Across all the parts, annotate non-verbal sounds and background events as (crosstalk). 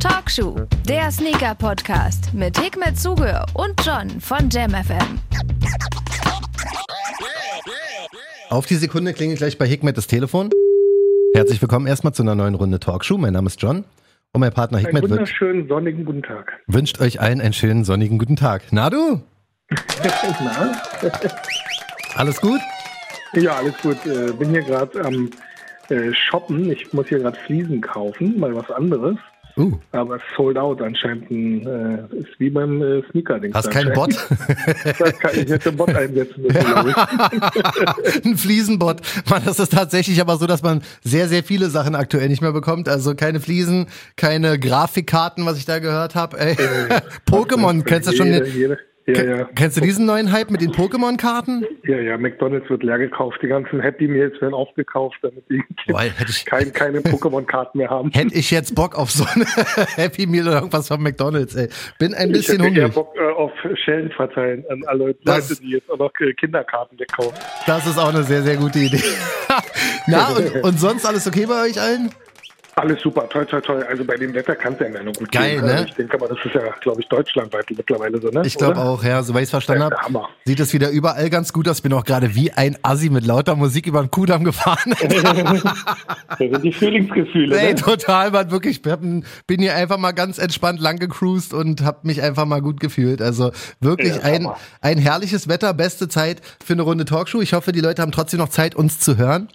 Talkshow, der Sneaker-Podcast mit Hikmet Zuge und John von JamFM. Auf die Sekunde klingelt gleich bei Hikmet das Telefon. Herzlich willkommen erstmal zu einer neuen Runde Talkshow. Mein Name ist John und mein Partner Hikmet Einen wünscht, wunderschönen sonnigen guten Tag. wünscht euch allen einen schönen sonnigen guten Tag. Na du? (laughs) Na? Alles gut? Ja, alles gut. Äh, bin hier gerade am äh, Shoppen. Ich muss hier gerade Fliesen kaufen, mal was anderes. Uh, Aber es sold out anscheinend. Ein, äh, ist wie beim äh, Sneaker-Ding. hast keinen Bot? ich hätte einen Bot einsetzen müssen, glaube ich. (laughs) Ein Fliesenbot. Mann, das ist tatsächlich aber so, dass man sehr, sehr viele Sachen aktuell nicht mehr bekommt. Also keine Fliesen, keine Grafikkarten, was ich da gehört habe. (laughs) Pokémon, kennst du schon Jede, jede, ja, ja. Kennst du diesen neuen Hype mit den Pokémon-Karten? ja, ja, McDonalds wird leer gekauft. Die ganzen Happy Meals werden aufgekauft, damit die hätte ich- kein, keine (laughs) Pokémon-Karten mehr haben. Hätte ich jetzt Bock auf so eine (laughs) Happy Meal oder irgendwas von McDonalds, ey. Bin ein Ich bisschen hätte eher hungrig. Bock äh, auf Schellen verteilen an alle Das- Leute, die jetzt auch noch äh, Kinderkarten wegkaufen. Das ist auch eine sehr, sehr gute Idee. (laughs) Na, und, und sonst alles okay bei euch allen? Alles super, toll, toll, toll. Also bei dem Wetter kann es ja immer nur gut Geil, gehen. ne? Also Ich denke aber, das ist ja, glaube ich, deutschlandweit mittlerweile so, ne? Ich glaube auch, ja, soweit ich es verstanden habe, sieht es wieder überall ganz gut aus. Ich bin auch gerade wie ein Assi mit lauter Musik über den Kudamm gefahren. (laughs) Das sind die Frühlingsgefühle. Ey, ne? total, man, wirklich. Ich bin hier einfach mal ganz entspannt lang gecruised und habe mich einfach mal gut gefühlt. Also wirklich Ja, ein, Hammer. ein herrliches Wetter, beste Zeit für eine Runde Talkshow. Ich hoffe, die Leute haben trotzdem noch Zeit, uns zu hören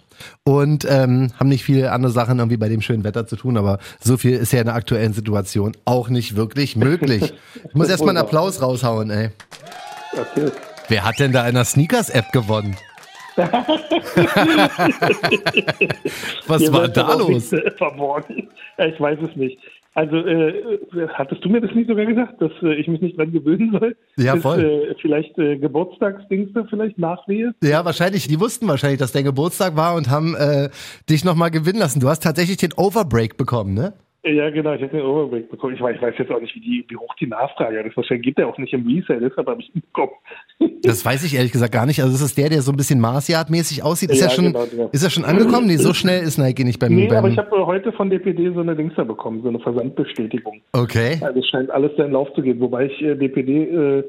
und ähm, haben nicht viele andere Sachen irgendwie bei dem schönen Wetter zu tun, aber so viel ist ja in der aktuellen Situation auch nicht wirklich möglich. (laughs) Ich muss erstmal einen Applaus raushauen, ey. Okay. Wer hat denn da in der Sneakers-App gewonnen? (laughs) Was Ihr war da los? Verborgen. Ich weiß es nicht. Also, äh, hattest du mir das nicht sogar gesagt, dass äh, ich mich nicht dran gewöhnen soll? Ja, Dass, voll. Äh, vielleicht äh, Geburtstagsdings da vielleicht nachwehe? Ja, wahrscheinlich. Die wussten wahrscheinlich, dass dein Geburtstag war und haben äh, dich nochmal gewinnen lassen. Du hast tatsächlich den Overbreak bekommen, ne? Ja, genau, ich habe den Overbreak bekommen. Ich weiß, ich weiß jetzt auch nicht, wie, die, wie hoch die Nachfrage ist. Wahrscheinlich geht der auch nicht im Resale, deshalb habe ich ihn bekommen. (laughs) Das weiß ich ehrlich gesagt gar nicht. Also das ist der, der so ein bisschen Mars-Yard-mäßig aussieht. Ist ja, Ja, schon, genau, genau. ist er schon angekommen? Nee, so (laughs) schnell ist Nike nicht beim. Nee, beim aber ich habe heute von DPD so eine Dings da bekommen, so eine Versandbestätigung. okay. Also es scheint alles seinen Lauf zu gehen. Wobei ich äh, DPD, äh,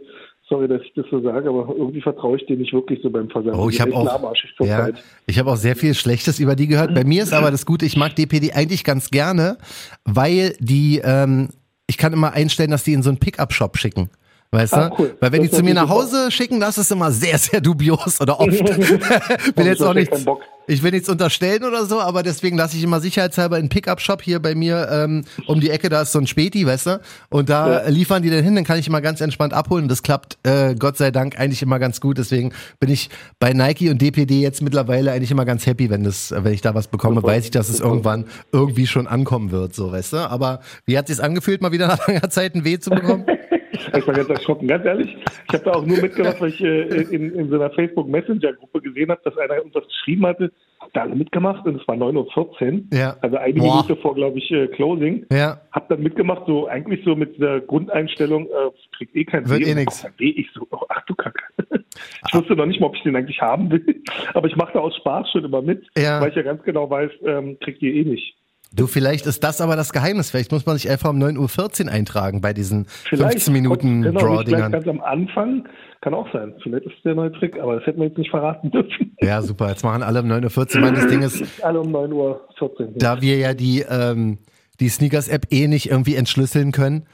sorry, dass ich das so sage, aber irgendwie vertraue ich denen nicht wirklich so beim Versand. Oh, ich habe auch, ja, ich habe auch sehr viel Schlechtes über die gehört. Bei mir ist aber das Gute, ich mag DPD eigentlich ganz gerne, weil die, ähm, ich kann immer einstellen, dass die in so einen Pickup-Shop schicken. Weißt Ah, du? cool. Weil wenn Das die zu mir nach. Hause schicken, das ist immer sehr, sehr dubios oder (laughs) oft. (laughs) will jetzt auch ich nichts, Bock. ich will nichts unterstellen oder so, aber deswegen lasse ich immer sicherheitshalber einen Pickup-Shop hier bei mir ähm, um die Ecke, da ist so ein Späti, weißt du? Und da Ja. liefern die dann hin, dann kann ich immer ganz entspannt abholen. Das klappt äh, Gott sei Dank eigentlich immer ganz gut. Deswegen bin ich bei Nike und DPD jetzt mittlerweile eigentlich immer ganz happy, wenn das, wenn ich da was bekomme, weiß ich, dass es irgendwann irgendwie schon ankommen wird, so weißt du. Aber wie hat sich's angefühlt, mal wieder nach langer Zeit ein Weh zu bekommen? (laughs) Ich war ganz erschrocken, ganz ehrlich. Ich habe da auch nur mitgemacht, weil ich äh, in, in so einer Facebook Messenger Gruppe gesehen habe, dass einer irgendwas geschrieben hatte. Hab da alle mitgemacht und es war 9.14 Uhr. Ja. Also eine Boah. Minute vor, glaube ich, äh, Closing. ja. Hab dann mitgemacht, so eigentlich so mit der Grundeinstellung, äh, kriegt eh kein Wird eh nix. Weh. Ich so, oh, ach du Kacke. (laughs) Ich wusste noch nicht mal, ob ich den eigentlich haben will. Aber ich mache da aus Spaß schon immer mit, Ja. weil ich ja ganz genau weiß, ähm, kriegt ihr eh nicht. Du, vielleicht ist das aber das Geheimnis. Vielleicht muss man sich einfach um 9.14 Uhr eintragen bei diesen Vielleicht 15 Minuten genau, Draw-Dingern. ganz am Anfang. Kann auch sein. Vielleicht ist der neue Trick, aber das hätten wir jetzt nicht verraten dürfen. Ja, super. Jetzt machen alle um 9.14 Uhr. Mann, das Ding ist, (laughs) Alle um 9.14 Uhr. da wir ja die, ähm, die Sneakers-App eh nicht irgendwie entschlüsseln können,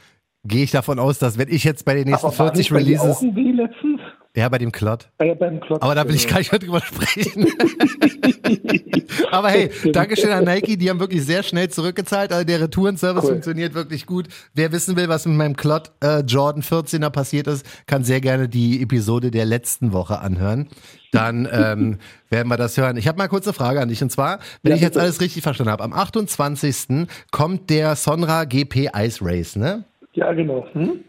gehe ich davon aus, dass wenn ich jetzt bei den nächsten Aber war 40 nicht bei dir Releases, Auch letztens? Ja, bei dem Klott. Ja, beim Klotz, Aber da will ich genau. gar nicht mehr drüber sprechen. (laughs) Aber hey, Dankeschön an Nike, die haben wirklich sehr schnell zurückgezahlt. Also der Retourenservice Cool. funktioniert wirklich gut. Wer wissen will, was mit meinem Klott äh, Jordan 14er passiert ist, kann sehr gerne die Episode der letzten Woche anhören. Dann (laughs) ähm, werden wir das hören. Ich habe mal kurz eine Frage an dich. Und zwar, wenn Ja, ich jetzt alles richtig verstanden habe, am 28. kommt der Sonra GP Ice Race, ne? Ja, genau. Hm?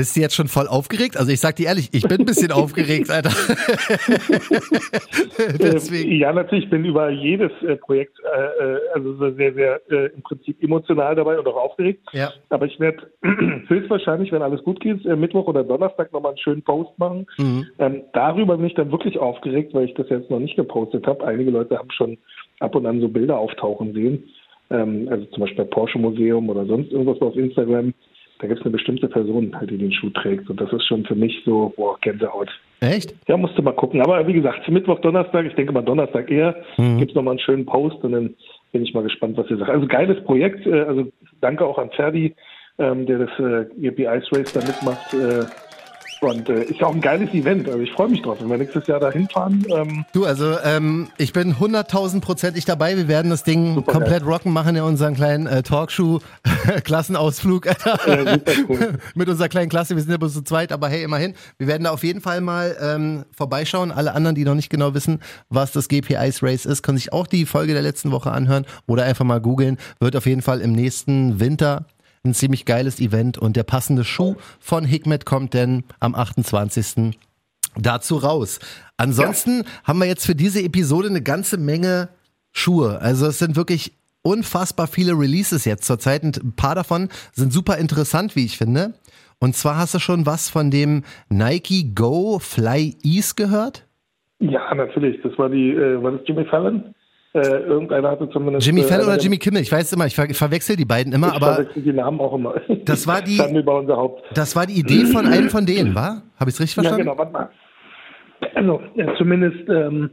Bist du jetzt schon voll aufgeregt? Also ich sag dir ehrlich, ich bin ein bisschen (laughs) aufgeregt, Alter. (laughs) Deswegen. Äh, ja, natürlich, ich bin über jedes äh, Projekt äh, äh, also so sehr, sehr äh, im Prinzip emotional dabei und auch aufgeregt. Ja. Aber ich werde (clears throat) höchstwahrscheinlich, wenn alles gut geht, Mittwoch oder Donnerstag nochmal einen schönen Post machen. Mhm. Ähm, darüber bin ich dann wirklich aufgeregt, weil ich das jetzt noch nicht gepostet habe. Einige Leute haben schon ab und an so Bilder auftauchen sehen. ähm, also zum Beispiel bei Porsche Museum oder sonst irgendwas auf Instagram, da gibt es eine bestimmte Person, halt, die den Schuh trägt. Und das ist schon für mich so, boah, Gänsehaut. Echt? Ja, musst du mal gucken. Aber wie gesagt, Mittwoch, Donnerstag, ich denke mal Donnerstag eher, mhm. gibt es nochmal einen schönen Post und dann bin ich mal gespannt, was ihr sagt. Also geiles Projekt. Äh, also danke auch an Ferdi, ähm, der das äh, ERP Ice Race da mitmacht. Äh, und äh, ist ja auch ein geiles Event. Also ich freue mich drauf, wenn wir nächstes Jahr da hinfahren. Ähm du, also ähm, ich bin hunderttausendprozentig dabei. Wir werden das Ding komplett geil. rocken, machen ja unseren kleinen äh, Talkshow-Klassenausflug (laughs) ja, cool. (laughs) mit unserer kleinen Klasse. Wir sind ja bloß zu zweit, aber hey, immerhin. Wir werden da auf jeden Fall mal ähm, vorbeischauen. Alle anderen, die noch nicht genau wissen, was das GP Ice Race ist, können sich auch die Folge der letzten Woche anhören oder einfach mal googeln. Wird auf jeden Fall im nächsten Winter ein ziemlich geiles Event und der passende Schuh von Hikmet kommt denn am 28. dazu raus. Ansonsten ja. haben wir jetzt für diese Episode eine ganze Menge Schuhe. Also es sind wirklich unfassbar viele Releases jetzt zurzeit und ein paar davon sind super interessant, wie ich finde. Und zwar hast du schon was von dem Nike Go Fly Ease gehört? Ja, natürlich. Das war die, äh, war das Jimmy Fallon? Äh, irgendeiner hatte zumindest. Jimmy Fallon äh, oder Jimmy Kimmel, ich weiß immer, ich, ver verwechsel die beiden immer, ich aber. verwechsel die Namen auch immer. Das war (laughs) die. Das war die Idee von einem von denen, war? Habe ich es richtig verstanden? Ja, genau, warte mal. Also, ja, zumindest ähm,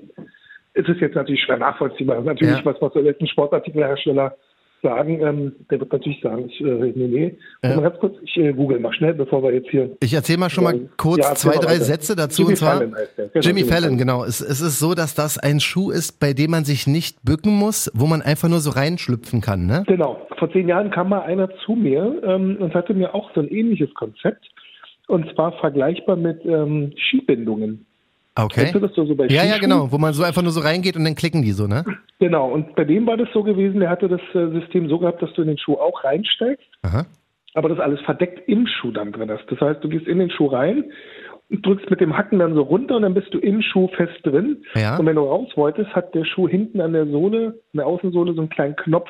ist es jetzt natürlich schwer nachvollziehbar. Natürlich ja. was, was der letzten Sportartikelhersteller sagen, ähm, der wird natürlich sagen, ich, äh, nee, nee. Ja. Mal ganz kurz, ich äh, google mal schnell, bevor wir jetzt hier. Ich erzähle mal schon mal kurz ja, zwei, drei Sätze dazu. Jimmy und zwar, Fallon heißt der. Genau, Jimmy, Jimmy Fallon, genau. Es, es ist so, dass das ein Schuh ist, bei dem man sich nicht bücken muss, wo man einfach nur so reinschlüpfen kann, ne? Genau. Vor zehn Jahren kam mal einer zu mir ähm, und hatte mir auch so ein ähnliches Konzept. Und zwar vergleichbar mit ähm, Skibindungen. Okay. du das so, bei ja, ja, genau, wo man so einfach nur so reingeht und dann klicken die so, ne? Genau, und bei dem war das so gewesen, der hatte das äh, System so gehabt, dass du in den Schuh auch reinsteigst, Aha. aber das alles verdeckt im Schuh dann drin ist. Das heißt, du gehst in den Schuh rein und drückst mit dem Hacken dann so runter und dann bist du im Schuh fest drin. Ja. Und wenn du raus wolltest, hat der Schuh hinten an der Sohle, an der Außensohle, so einen kleinen Knopf,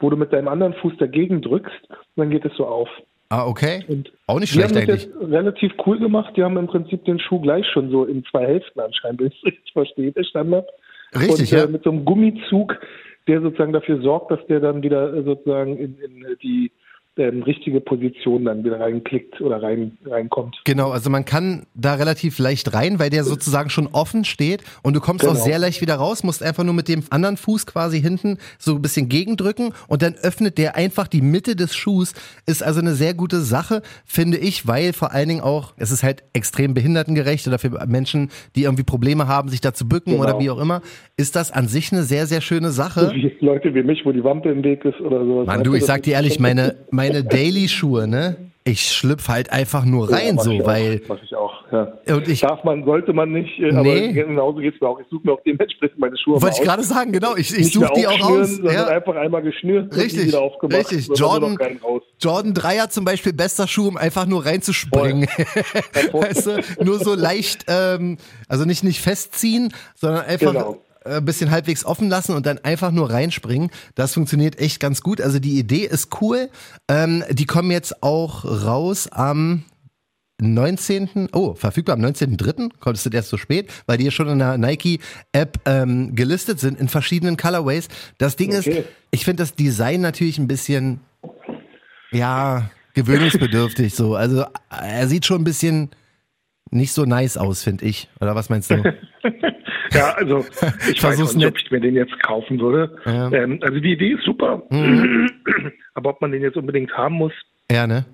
wo du mit deinem anderen Fuß dagegen drückst und dann geht es so auf. Ah, okay. Und Auch nicht schlecht die haben das eigentlich. relativ cool gemacht. Die haben im Prinzip den Schuh gleich schon so in zwei Hälften anscheinend, (laughs) wenn ich richtig verstehe, der Standard. Richtig, und, ja. Äh, mit so einem Gummizug, der sozusagen dafür sorgt, dass der dann wieder äh, sozusagen in, in die ähm, richtige Position dann wieder reinklickt oder rein, reinkommt. Genau, also man kann da relativ leicht rein, weil der sozusagen schon offen steht und du kommst genau. auch sehr leicht wieder raus, musst einfach nur mit dem anderen Fuß quasi hinten so ein bisschen gegendrücken und dann öffnet der einfach die Mitte des Schuhs. Ist also eine sehr gute Sache, finde ich, weil vor allen Dingen auch, es ist halt extrem behindertengerecht oder für Menschen, die irgendwie Probleme haben, sich da zu bücken genau. oder wie auch immer, ist das an sich eine sehr, sehr schöne Sache. Wie Leute wie mich, wo die Wampe im Weg ist oder sowas. Mann, du, ich sag dir ehrlich, meine, meine (laughs) meine Daily-Schuhe, ne? Ich schlüpfe halt einfach nur rein, ja, so, weil. Mach ich auch, ja. Und ich, Darf man, sollte man nicht, äh, nee. aber genauso geht es mir auch. Ich suche mir auch dementsprechend meine Schuhe Wollte ich gerade sagen, genau. Ich, ich suche die auch aus. Ja. einfach einmal geschnürt richtig, und wieder aufgemacht. Richtig, Jordan, Jordan 3er zum Beispiel, bester Schuh, um einfach nur reinzuspringen. (laughs) weißt du, nur so leicht, ähm, also nicht, nicht festziehen, sondern einfach genau ein äh, bisschen halbwegs offen lassen und dann einfach nur reinspringen. Das funktioniert echt ganz gut. Also die Idee ist cool. Ähm, die kommen jetzt auch raus am 19. Oh, verfügbar am 19.3. Kommt es erst so spät, weil die ja schon in der Nike-App ähm, gelistet sind in verschiedenen Colorways. Das Ding okay. ist, ich finde das Design natürlich ein bisschen, ja, gewöhnungsbedürftig so. Also er sieht schon ein bisschen nicht so nice aus, finde ich. Oder was meinst du? (laughs) Ja, also (laughs) ich weiß nicht, nicht, ob ich mir den jetzt kaufen würde. Ja. Ähm, also die Idee ist super, mhm. (clears throat) aber ob man den jetzt unbedingt haben muss. Ja, ne?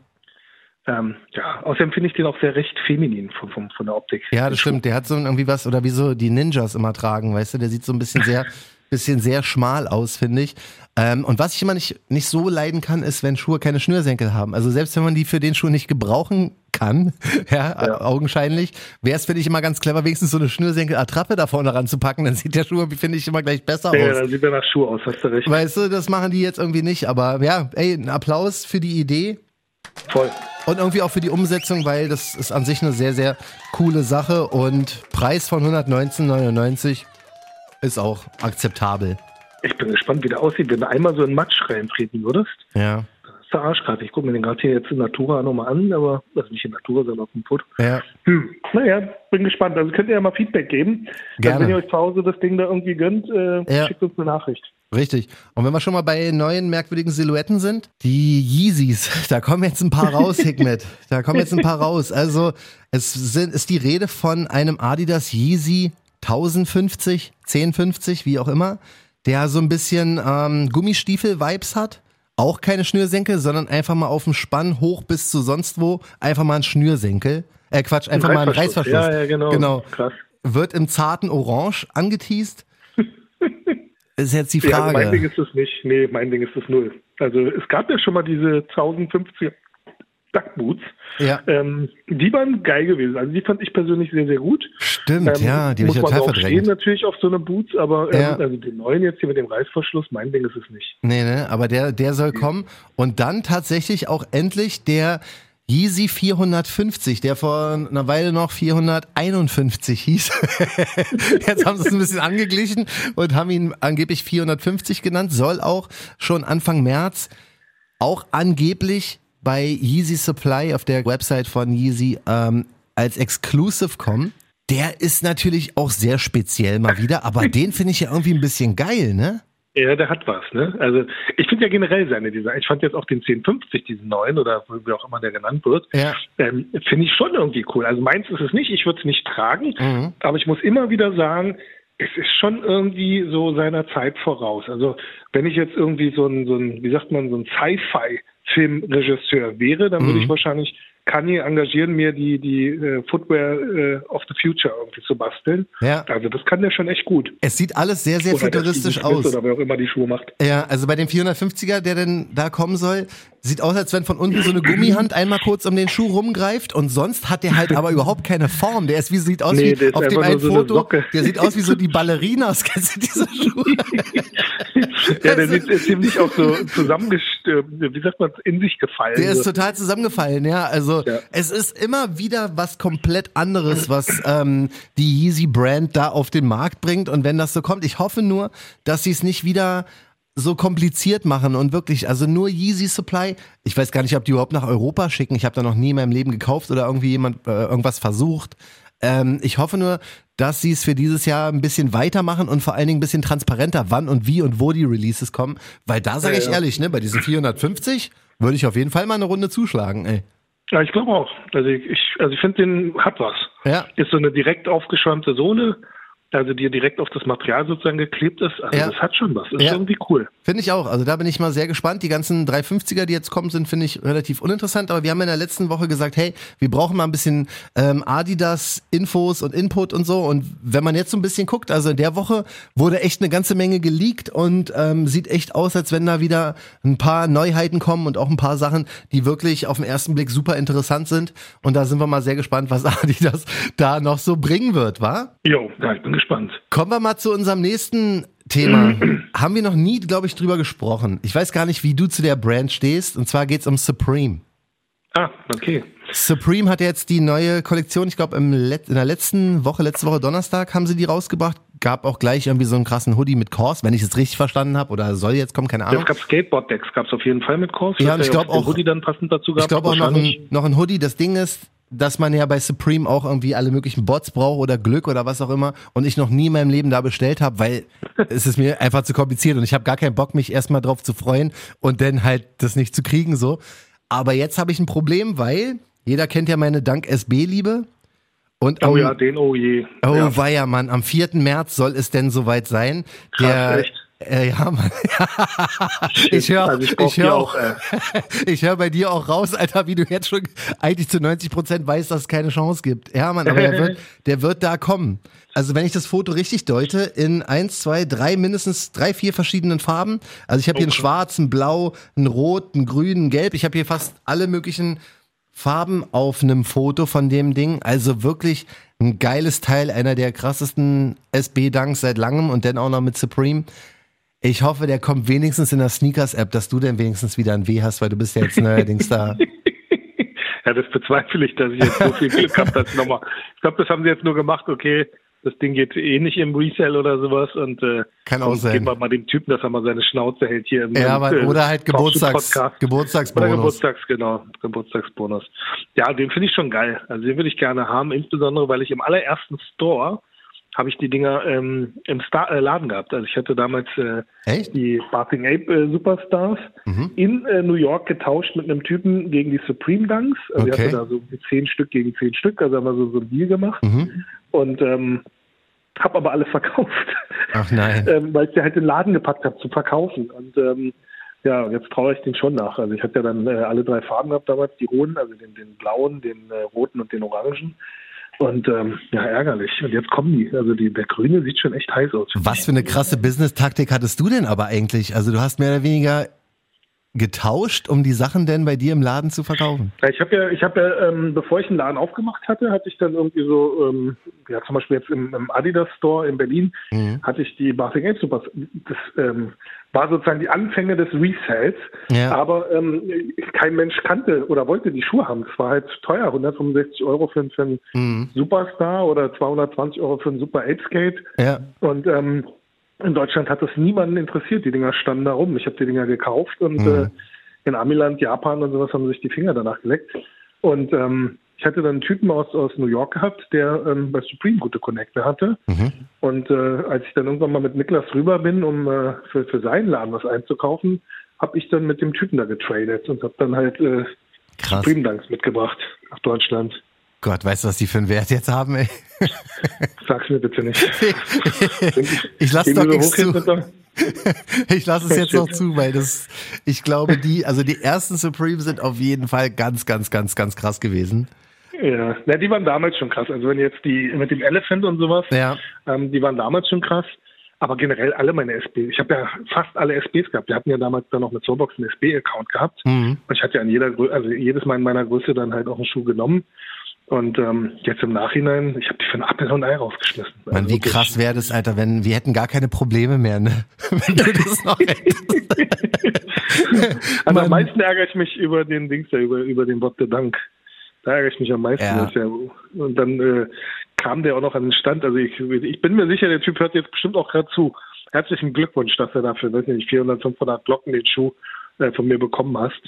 Ähm, ja, außerdem finde ich den auch sehr recht feminin von, von, von der Optik. Ja, das stimmt. Der hat so irgendwie was, oder wie so die Ninjas immer tragen, weißt du? Der sieht so ein bisschen sehr, (laughs) bisschen sehr schmal aus, finde ich. Ähm, und was ich immer nicht, nicht so leiden kann, ist, wenn Schuhe keine Schnürsenkel haben. Also selbst wenn man die für den Schuh nicht gebrauchen kann, (laughs) ja, ja. augenscheinlich, wäre es, finde ich, immer ganz clever, wenigstens so eine Schnürsenkel-Attrappe da vorne ranzupacken, dann sieht der Schuh, finde ich, immer gleich besser ja, aus. Ja, dann sieht er nach Schuh aus, hast du recht. Weißt du, das machen die jetzt irgendwie nicht, aber ja, ey, ein Applaus für die Idee. Voll. Und irgendwie auch für die Umsetzung, weil das ist an sich eine sehr, sehr coole Sache und Preis von 119,99 ist auch akzeptabel. Ich bin gespannt, wie der aussieht, wenn du einmal so in Matsch reintreten würdest. Ja. Das ist der Arschkarte. Ich gucke mir den gerade hier jetzt in Natura nochmal an, aber, also nicht in Natura, sondern auf dem Foto. Ja. Hm. Naja, bin gespannt. Also könnt ihr ja mal Feedback geben. Gerne. Also wenn ihr euch zu Hause das Ding da irgendwie gönnt, äh, ja. schickt uns eine Nachricht. Richtig. Und wenn wir schon mal bei neuen merkwürdigen Silhouetten sind, die Yeezys, (laughs) da kommen jetzt ein paar raus, Hikmet. Da kommen jetzt ein paar raus. Also es sind, ist die Rede von einem Adidas Yeezy 1050, 1050, wie auch immer, der so ein bisschen ähm, Gummistiefel-Vibes hat. Auch keine Schnürsenkel, sondern einfach mal auf dem Spann hoch bis zu sonst wo, einfach mal ein Schnürsenkel. Äh, Quatsch, einfach ein mal ein Reißverschluss. Ja, ja, genau. genau. Krass. Wird im zarten Orange angeteased. (laughs) ist jetzt die Frage. Ja, also mein Ding ist das nicht. Nee, mein Ding ist das null. Also es gab ja schon mal diese 1050 Duckboots. Ja. Ähm, die waren geil gewesen. Also die fand ich persönlich sehr, sehr gut. Stimmt, ähm, ja, die habe ich total verdrängt. stehen natürlich auf so eine Boots, aber ähm, ja. also den neuen jetzt hier mit dem Reißverschluss, mein Ding ist es nicht. Nee, ne, aber der, der soll kommen. Und dann tatsächlich auch endlich der Yeezy 450, der vor einer Weile noch 451 hieß. (laughs) Jetzt haben sie es ein bisschen angeglichen und haben ihn angeblich 450 genannt, soll auch schon Anfang März auch angeblich bei Yeezy Supply auf der Website von Yeezy ähm, als Exclusive kommen. Der ist natürlich auch sehr speziell mal wieder, aber den finde ich ja irgendwie ein bisschen geil, ne? Ja, der hat was, ne? Also ich finde ja generell seine Design. Ich fand jetzt auch den 1050, diesen neuen oder wie auch immer der genannt wird, ja. ähm, finde ich schon irgendwie cool. Also meins ist es nicht, ich würde es nicht tragen, mhm. aber ich muss immer wieder sagen, es ist schon irgendwie so seiner Zeit voraus. Also wenn ich jetzt irgendwie so ein, so ein wie sagt man, so ein Sci-Fi Filmregisseur wäre, dann würde ich mhm. wahrscheinlich Kanye engagieren, mir die, die äh, Footwear äh, of the Future irgendwie zu basteln. Ja. Also das kann der schon echt gut. Es sieht alles sehr, sehr oder futuristisch aus. Oder wer auch immer die Schuhe macht. Ja, also bei dem 450er, der denn da kommen soll, sieht aus, als wenn von unten so eine Gummihand einmal kurz um den Schuh rumgreift und sonst hat der halt aber (laughs) überhaupt keine Form. Der ist wie sieht aus nee, wie auf dem einen so Foto. Der sieht aus wie so die Ballerinas, (laughs) kennst du diese Schuhe? (laughs) ja, der sieht ziemlich auch so zusammengestürmt, wie sagt man, in sich gefallen. Der ist total zusammengefallen, ja. Also ja. es ist immer wieder was komplett anderes, was ähm, die Yeezy Brand da auf den Markt bringt. Und wenn das so kommt, ich hoffe nur, dass sie es nicht wieder so kompliziert machen und wirklich, also nur Yeezy Supply. Ich weiß gar nicht, ob die überhaupt nach Europa schicken. Ich habe da noch nie in meinem Leben gekauft oder irgendwie jemand äh, irgendwas versucht. Ähm, ich hoffe nur, dass sie es für dieses Jahr ein bisschen weitermachen und vor allen Dingen ein bisschen transparenter, wann und wie und wo die Releases kommen. Weil da sage ja, ich ja. ehrlich, ne, bei diesen 450 würde ich auf jeden Fall mal eine Runde zuschlagen, ey. Ja, ich glaube auch. Also ich, also ich finde, den hat was. Ja. Ist so eine direkt aufgeschäumte Sohle also dir direkt auf das Material sozusagen geklebt ist. Also ja. das hat schon was. Das ist ja. irgendwie cool. Finde ich auch. Also da bin ich mal sehr gespannt. Die ganzen 350er, die jetzt kommen, sind, finde ich, relativ uninteressant. Aber wir haben in der letzten Woche gesagt, hey, wir brauchen mal ein bisschen ähm, Adidas-Infos und Input und so. Und wenn man jetzt so ein bisschen guckt, also in der Woche wurde echt eine ganze Menge geleakt und ähm, sieht echt aus, als wenn da wieder ein paar Neuheiten kommen und auch ein paar Sachen, die wirklich auf den ersten Blick super interessant sind. Und da sind wir mal sehr gespannt, was (laughs) Adidas da noch so bringen wird, wa? Jo, ja, ich bin gespannt. Kommen wir mal zu unserem nächsten Thema. (clears throat) Haben wir noch nie, glaube ich, drüber gesprochen. Ich weiß gar nicht, wie du zu der Brand stehst. Und zwar geht es um Supreme. Ah, okay. Supreme hat jetzt die neue Kollektion, ich glaube, in der letzten Woche, letzte Woche Donnerstag haben sie die rausgebracht. Gab auch gleich irgendwie so einen krassen Hoodie mit Kors, wenn ich es richtig verstanden habe, oder soll jetzt kommen, keine Ahnung. Es gab Skateboard-Decks, gab es auf jeden Fall mit Kors. Ja, und ich glaube auch, Hoodie dann passend dazu gab, ich glaube auch noch ein, noch ein Hoodie. Das Ding ist, dass man ja bei Supreme auch irgendwie alle möglichen Bots braucht oder Glück oder was auch immer und ich noch nie in meinem Leben da bestellt habe, weil (laughs) es ist mir einfach zu kompliziert und ich habe gar keinen Bock, mich erstmal drauf zu freuen und dann halt das nicht zu kriegen so. Aber jetzt habe ich ein Problem, weil jeder kennt ja meine Dank SB-Liebe. Und oh ja, den oh je. Oh ja. weia, Mann, am 4. März soll es denn soweit sein. Krass, der, echt? Äh, ja, (laughs) Mann. ich höre also ich, ich hör auch, äh. (laughs) ich hör bei dir auch raus, Alter, wie du jetzt schon eigentlich zu 90 Prozent weißt, dass es keine Chance gibt. Ja, Mann, aber der wird, (laughs) der wird da kommen. Also wenn ich das Foto richtig deute, in eins, zwei, drei, mindestens drei, vier verschiedenen Farben. Also ich habe hier einen schwarzen, blau, einen rot, einen grün, einen gelb. Ich habe hier fast alle möglichen Farben auf einem Foto von dem Ding. Also wirklich ein geiles Teil, einer der krassesten SB-Dunks seit langem und dann auch noch mit Supreme. Ich hoffe, der kommt wenigstens in der Sneakers-App, dass du denn wenigstens wieder ein W hast, weil du bist ja jetzt neuerdings da. (laughs) ja, das bezweifle ich, dass ich jetzt so viel Glück habe, dass nochmal. Ich glaube, das haben sie jetzt nur gemacht, okay, das Ding geht eh nicht im Resell oder sowas und äh, kann auch sein. Geben wir mal dem Typen, dass er mal seine Schnauze hält hier im Ja, aber, äh, oder halt Geburtstags, Geburtstagsbonus. Oder Geburtstags, genau, Geburtstagsbonus. Ja, den finde ich schon geil. Also den würde ich gerne haben, insbesondere weil ich im allerersten Store habe ich die Dinger ähm, im Star äh, Laden gehabt. Also ich hatte damals äh, die Bathing Ape äh, Superstars mhm. in äh, New York getauscht mit einem Typen gegen die Supreme Dunks. Also okay. ich hatte da so zehn Stück gegen zehn Stück, also haben wir so, so ein Deal gemacht. Mhm. Und ähm, habe aber alle (laughs) verkauft. Ach nein. ähm, weil ich die halt in den Laden gepackt habe zu verkaufen. Und ähm, ja, jetzt traue ich den schon nach. Also ich hatte ja dann äh, alle drei Farben gehabt damals, die roten, also den, den blauen, den äh, roten und den orangen. Und ähm, ja, ärgerlich. Und jetzt kommen die. Also die, der Grüne sieht schon echt heiß aus. Was für eine krasse Business-Taktik hattest du denn aber eigentlich? Also du hast mehr oder weniger getauscht, um die Sachen denn bei dir im Laden zu verkaufen? Ja, ich habe ja, ich habe ja, ähm, bevor ich einen Laden aufgemacht hatte, hatte ich dann irgendwie so, ähm, ja zum Beispiel jetzt im, im Adidas Store in Berlin, mhm. hatte ich die Bathing Ape Supers. Das ähm, war sozusagen die Anfänge des Resells, ja. aber ähm, kein Mensch kannte oder wollte die Schuhe haben. Es war halt teuer, 165 Euro für, für einen mhm. Superstar oder 220 Euro für einen Super Ape Skate. Ja. Und ähm, in Deutschland hat das niemanden interessiert. Die Dinger standen da rum. Ich habe die Dinger gekauft und mhm. äh, in Amiland, Japan und sowas haben sich die Finger danach geleckt. Und ähm, ich hatte dann einen Typen aus, aus New York gehabt, der ähm, bei Supreme gute Connecte hatte. Mhm. Und äh, als ich dann irgendwann mal mit Niklas rüber bin, um äh, für, für seinen Laden was einzukaufen, habe ich dann mit dem Typen da getradet und habe dann halt äh, Supreme Dunks mitgebracht nach Deutschland. Gott, weißt du, was die für einen Wert jetzt haben, ey? Sag's mir bitte nicht. ich lasse doch nichts zu. ich lasse es jetzt noch zu, weil das, ich glaube, die, also die ersten Supreme sind auf jeden Fall ganz, ganz, ganz, ganz krass gewesen. Ja, ja die waren damals schon krass. Also wenn jetzt die mit dem Elephant und sowas, ja. ähm, die waren damals schon krass. Aber generell alle meine SB. Ich habe ja fast alle SBs gehabt. Wir hatten ja damals dann noch mit Soulbox einen SB-Account gehabt. Mhm. Und ich hatte ja an jeder, also jedes Mal in meiner Größe dann halt auch einen Schuh genommen. Und ähm, jetzt im Nachhinein, ich habe die für ein Apfel und ein Ei rausgeschmissen. Mann, also wie wirklich. krass wäre das, Alter, wenn wir hätten gar keine Probleme mehr, ne? (laughs) wenn du das noch (laughs) also am meisten ärgere ich mich über den Dings, über, über den Bot der Dank. Da ärgere ich mich am meisten. Ja. Ja, und dann äh, kam der auch noch an den Stand. Also ich, ich bin mir sicher, der Typ hört jetzt bestimmt auch gerade zu. Herzlichen Glückwunsch, dass er dafür, weiß nicht, 400, 500 Glocken den Schuh äh, von mir bekommen hast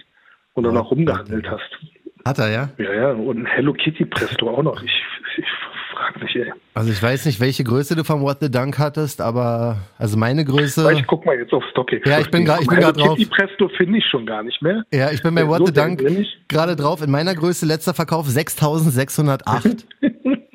und dann auch rumgehandelt hast. Hat er, ja? Ja, ja. Und ein Hello Kitty Presto auch noch. Ich, ich frage mich, ey. Also ich weiß nicht, welche Größe du vom What the Dunk hattest, aber also meine Größe. Ich guck mal jetzt auf StockX. Ja, ich bin gerade drauf. Kitty Presto finde ich schon gar nicht mehr. Ja, ich bin bei What so the Dunk gerade drauf. In meiner Größe letzter Verkauf 6608. (laughs) (laughs)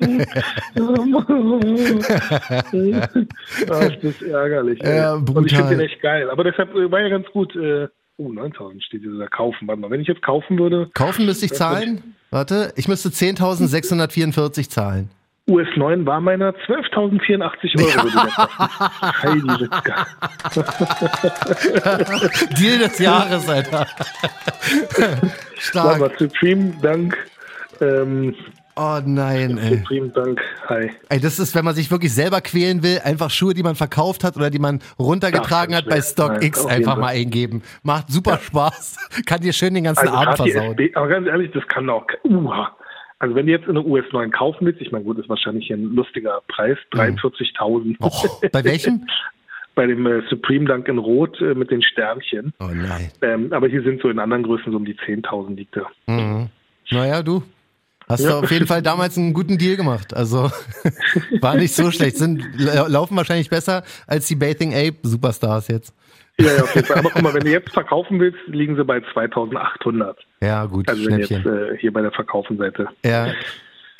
das ist ärgerlich. Ja, brutal. Und ich finde den echt geil. Aber deshalb äh, war ja ganz gut. Äh, Oh, 9000 steht hier sogar kaufen. Warte mal, wenn ich jetzt kaufen würde. Kaufen müsste ich zahlen? Warte, ich müsste 10.644 zahlen. US 9 war meiner 12.084 Euro. (laughs) Heidi (laughs) Deal des Jahres, Alter. (laughs) Stark. Aber Supreme Dank. Ähm, Oh nein, ey. Vielen Dank. Hi. Ey, das ist, wenn man sich wirklich selber quälen will, einfach Schuhe, die man verkauft hat oder die man runtergetragen hat, bei StockX einfach mal eingeben. Macht super ja. Spaß. (laughs) kann dir schön den ganzen also Abend versauen. SB, aber ganz ehrlich, das kann auch. Uha. Also wenn du jetzt eine US 9 kaufen willst, ich meine, gut, ist wahrscheinlich ein lustiger Preis, 43.000. Mhm. Oh, bei welchem? (laughs) bei dem äh, Supreme Dunk in Rot äh, mit den Sternchen. Oh nein. Ähm, aber hier sind so in anderen Größen so um die 10.000 liegt er. Mhm. Naja, du, Hast ja. du auf jeden Fall damals einen guten Deal gemacht. Also (laughs) war nicht so schlecht. Sind, laufen wahrscheinlich besser als die Bathing Ape Superstars jetzt. Ja, ja, auf jeden Fall. Aber guck mal, wenn du jetzt verkaufen willst, liegen sie bei 2800. Ja, gut. Also wenn jetzt äh, hier bei der Verkaufenseite. Ja.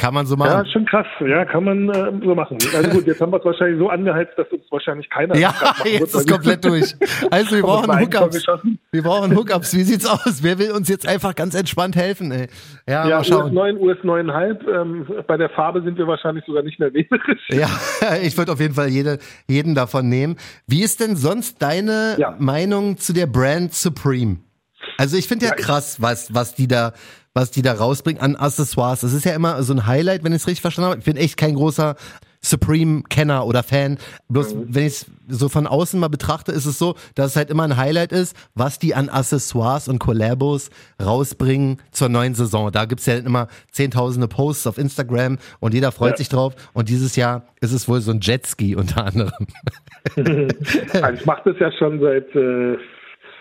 Kann man so machen. Ja, schon krass. Ja, kann man äh, so machen. Also gut, jetzt haben wir es wahrscheinlich so angeheizt, dass uns wahrscheinlich keiner. Ja, jetzt ist komplett durch. (laughs) Also wir brauchen Hookups. Wir brauchen Hookups. Wie sieht's aus? Wer will uns jetzt einfach ganz entspannt helfen? Ey? Ja, ja mal schauen. US 9, US 9,5. Ähm, bei der Farbe sind wir wahrscheinlich sogar nicht mehr wählerisch. Ja, (laughs) ich würde auf jeden Fall jede, jeden davon nehmen. Wie ist denn sonst deine ja. Meinung zu der Brand Supreme? Also ich finde ja, ja krass, was, was die da, was die da rausbringen an Accessoires. Das ist ja immer so ein Highlight, wenn ich es richtig verstanden habe. Ich bin echt kein großer Supreme-Kenner oder Fan. Bloß mhm. wenn ich es so von außen mal betrachte, ist es so, dass es halt immer ein Highlight ist, was die an Accessoires und Collabos rausbringen zur neuen Saison. Da gibt's ja immer zehntausende Posts auf Instagram und jeder freut ja. sich drauf. Und dieses Jahr ist es wohl so ein Jetski unter anderem. (laughs) also ich mache das ja schon seit, äh,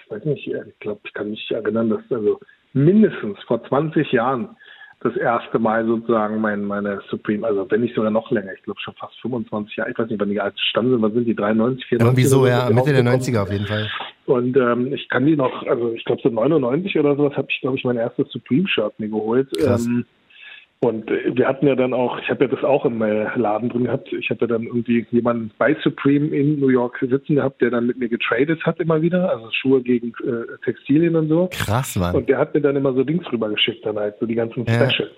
weiß nicht, ich glaube, ich kann mich erinnern, dass also mindestens vor 20 Jahren das erste Mal sozusagen mein, meine Supreme, also wenn nicht sogar noch länger, ich glaube schon fast 25 Jahre, ich weiß nicht, wann die alt stand sind, was sind die, 93, 94? Irgendwie so, ja, Mitte der 90er auf jeden Fall. Und ähm, ich kann die noch, also ich glaube so 99 oder sowas habe ich, glaube ich, mein erstes Supreme-Shirt mir geholt. Krass. Ähm, und äh, wir hatten ja dann auch, ich habe ja das auch im äh, Laden drin gehabt. Ich hatte dann irgendwie jemanden bei Supreme in New York sitzen gehabt, der dann mit mir getradet hat immer wieder, also Schuhe gegen äh, Textilien und so. Krass, Mann. Und der hat mir dann immer so Dings rübergeschickt dann halt, so die ganzen ja. Specials.